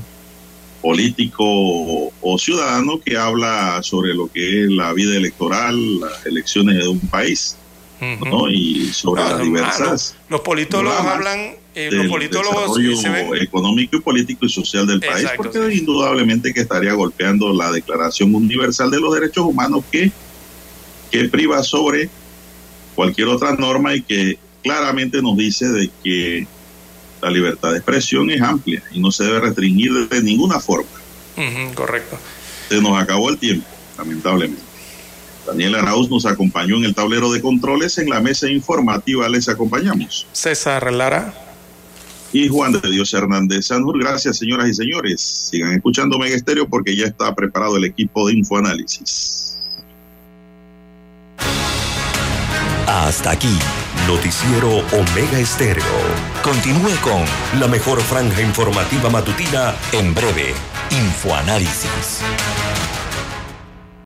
político o ciudadano que habla sobre lo que es la vida electoral, las elecciones de un país, ¿no? Y sobre las diversas. Los politólogos hablan, eh, los politólogos desarrollo económico y político y social del país, porque indudablemente que estaría golpeando la Declaración Universal de los Derechos Humanos que, que priva sobre cualquier otra norma y que claramente nos dice de que la libertad de expresión es amplia y no se debe restringir de ninguna forma. correcto. Se nos acabó el tiempo, lamentablemente. Daniel Arauz nos acompañó en el tablero de controles. En la mesa informativa les acompañamos. César Lara. Y Juan de Dios Hernández Sanur. Gracias, señoras y señores. Sigan escuchando Mega Estéreo porque ya está preparado el equipo de Infoanálisis. Hasta aquí, Noticiero Omega Estéreo. Continúe con la mejor franja informativa matutina en breve, Infoanálisis.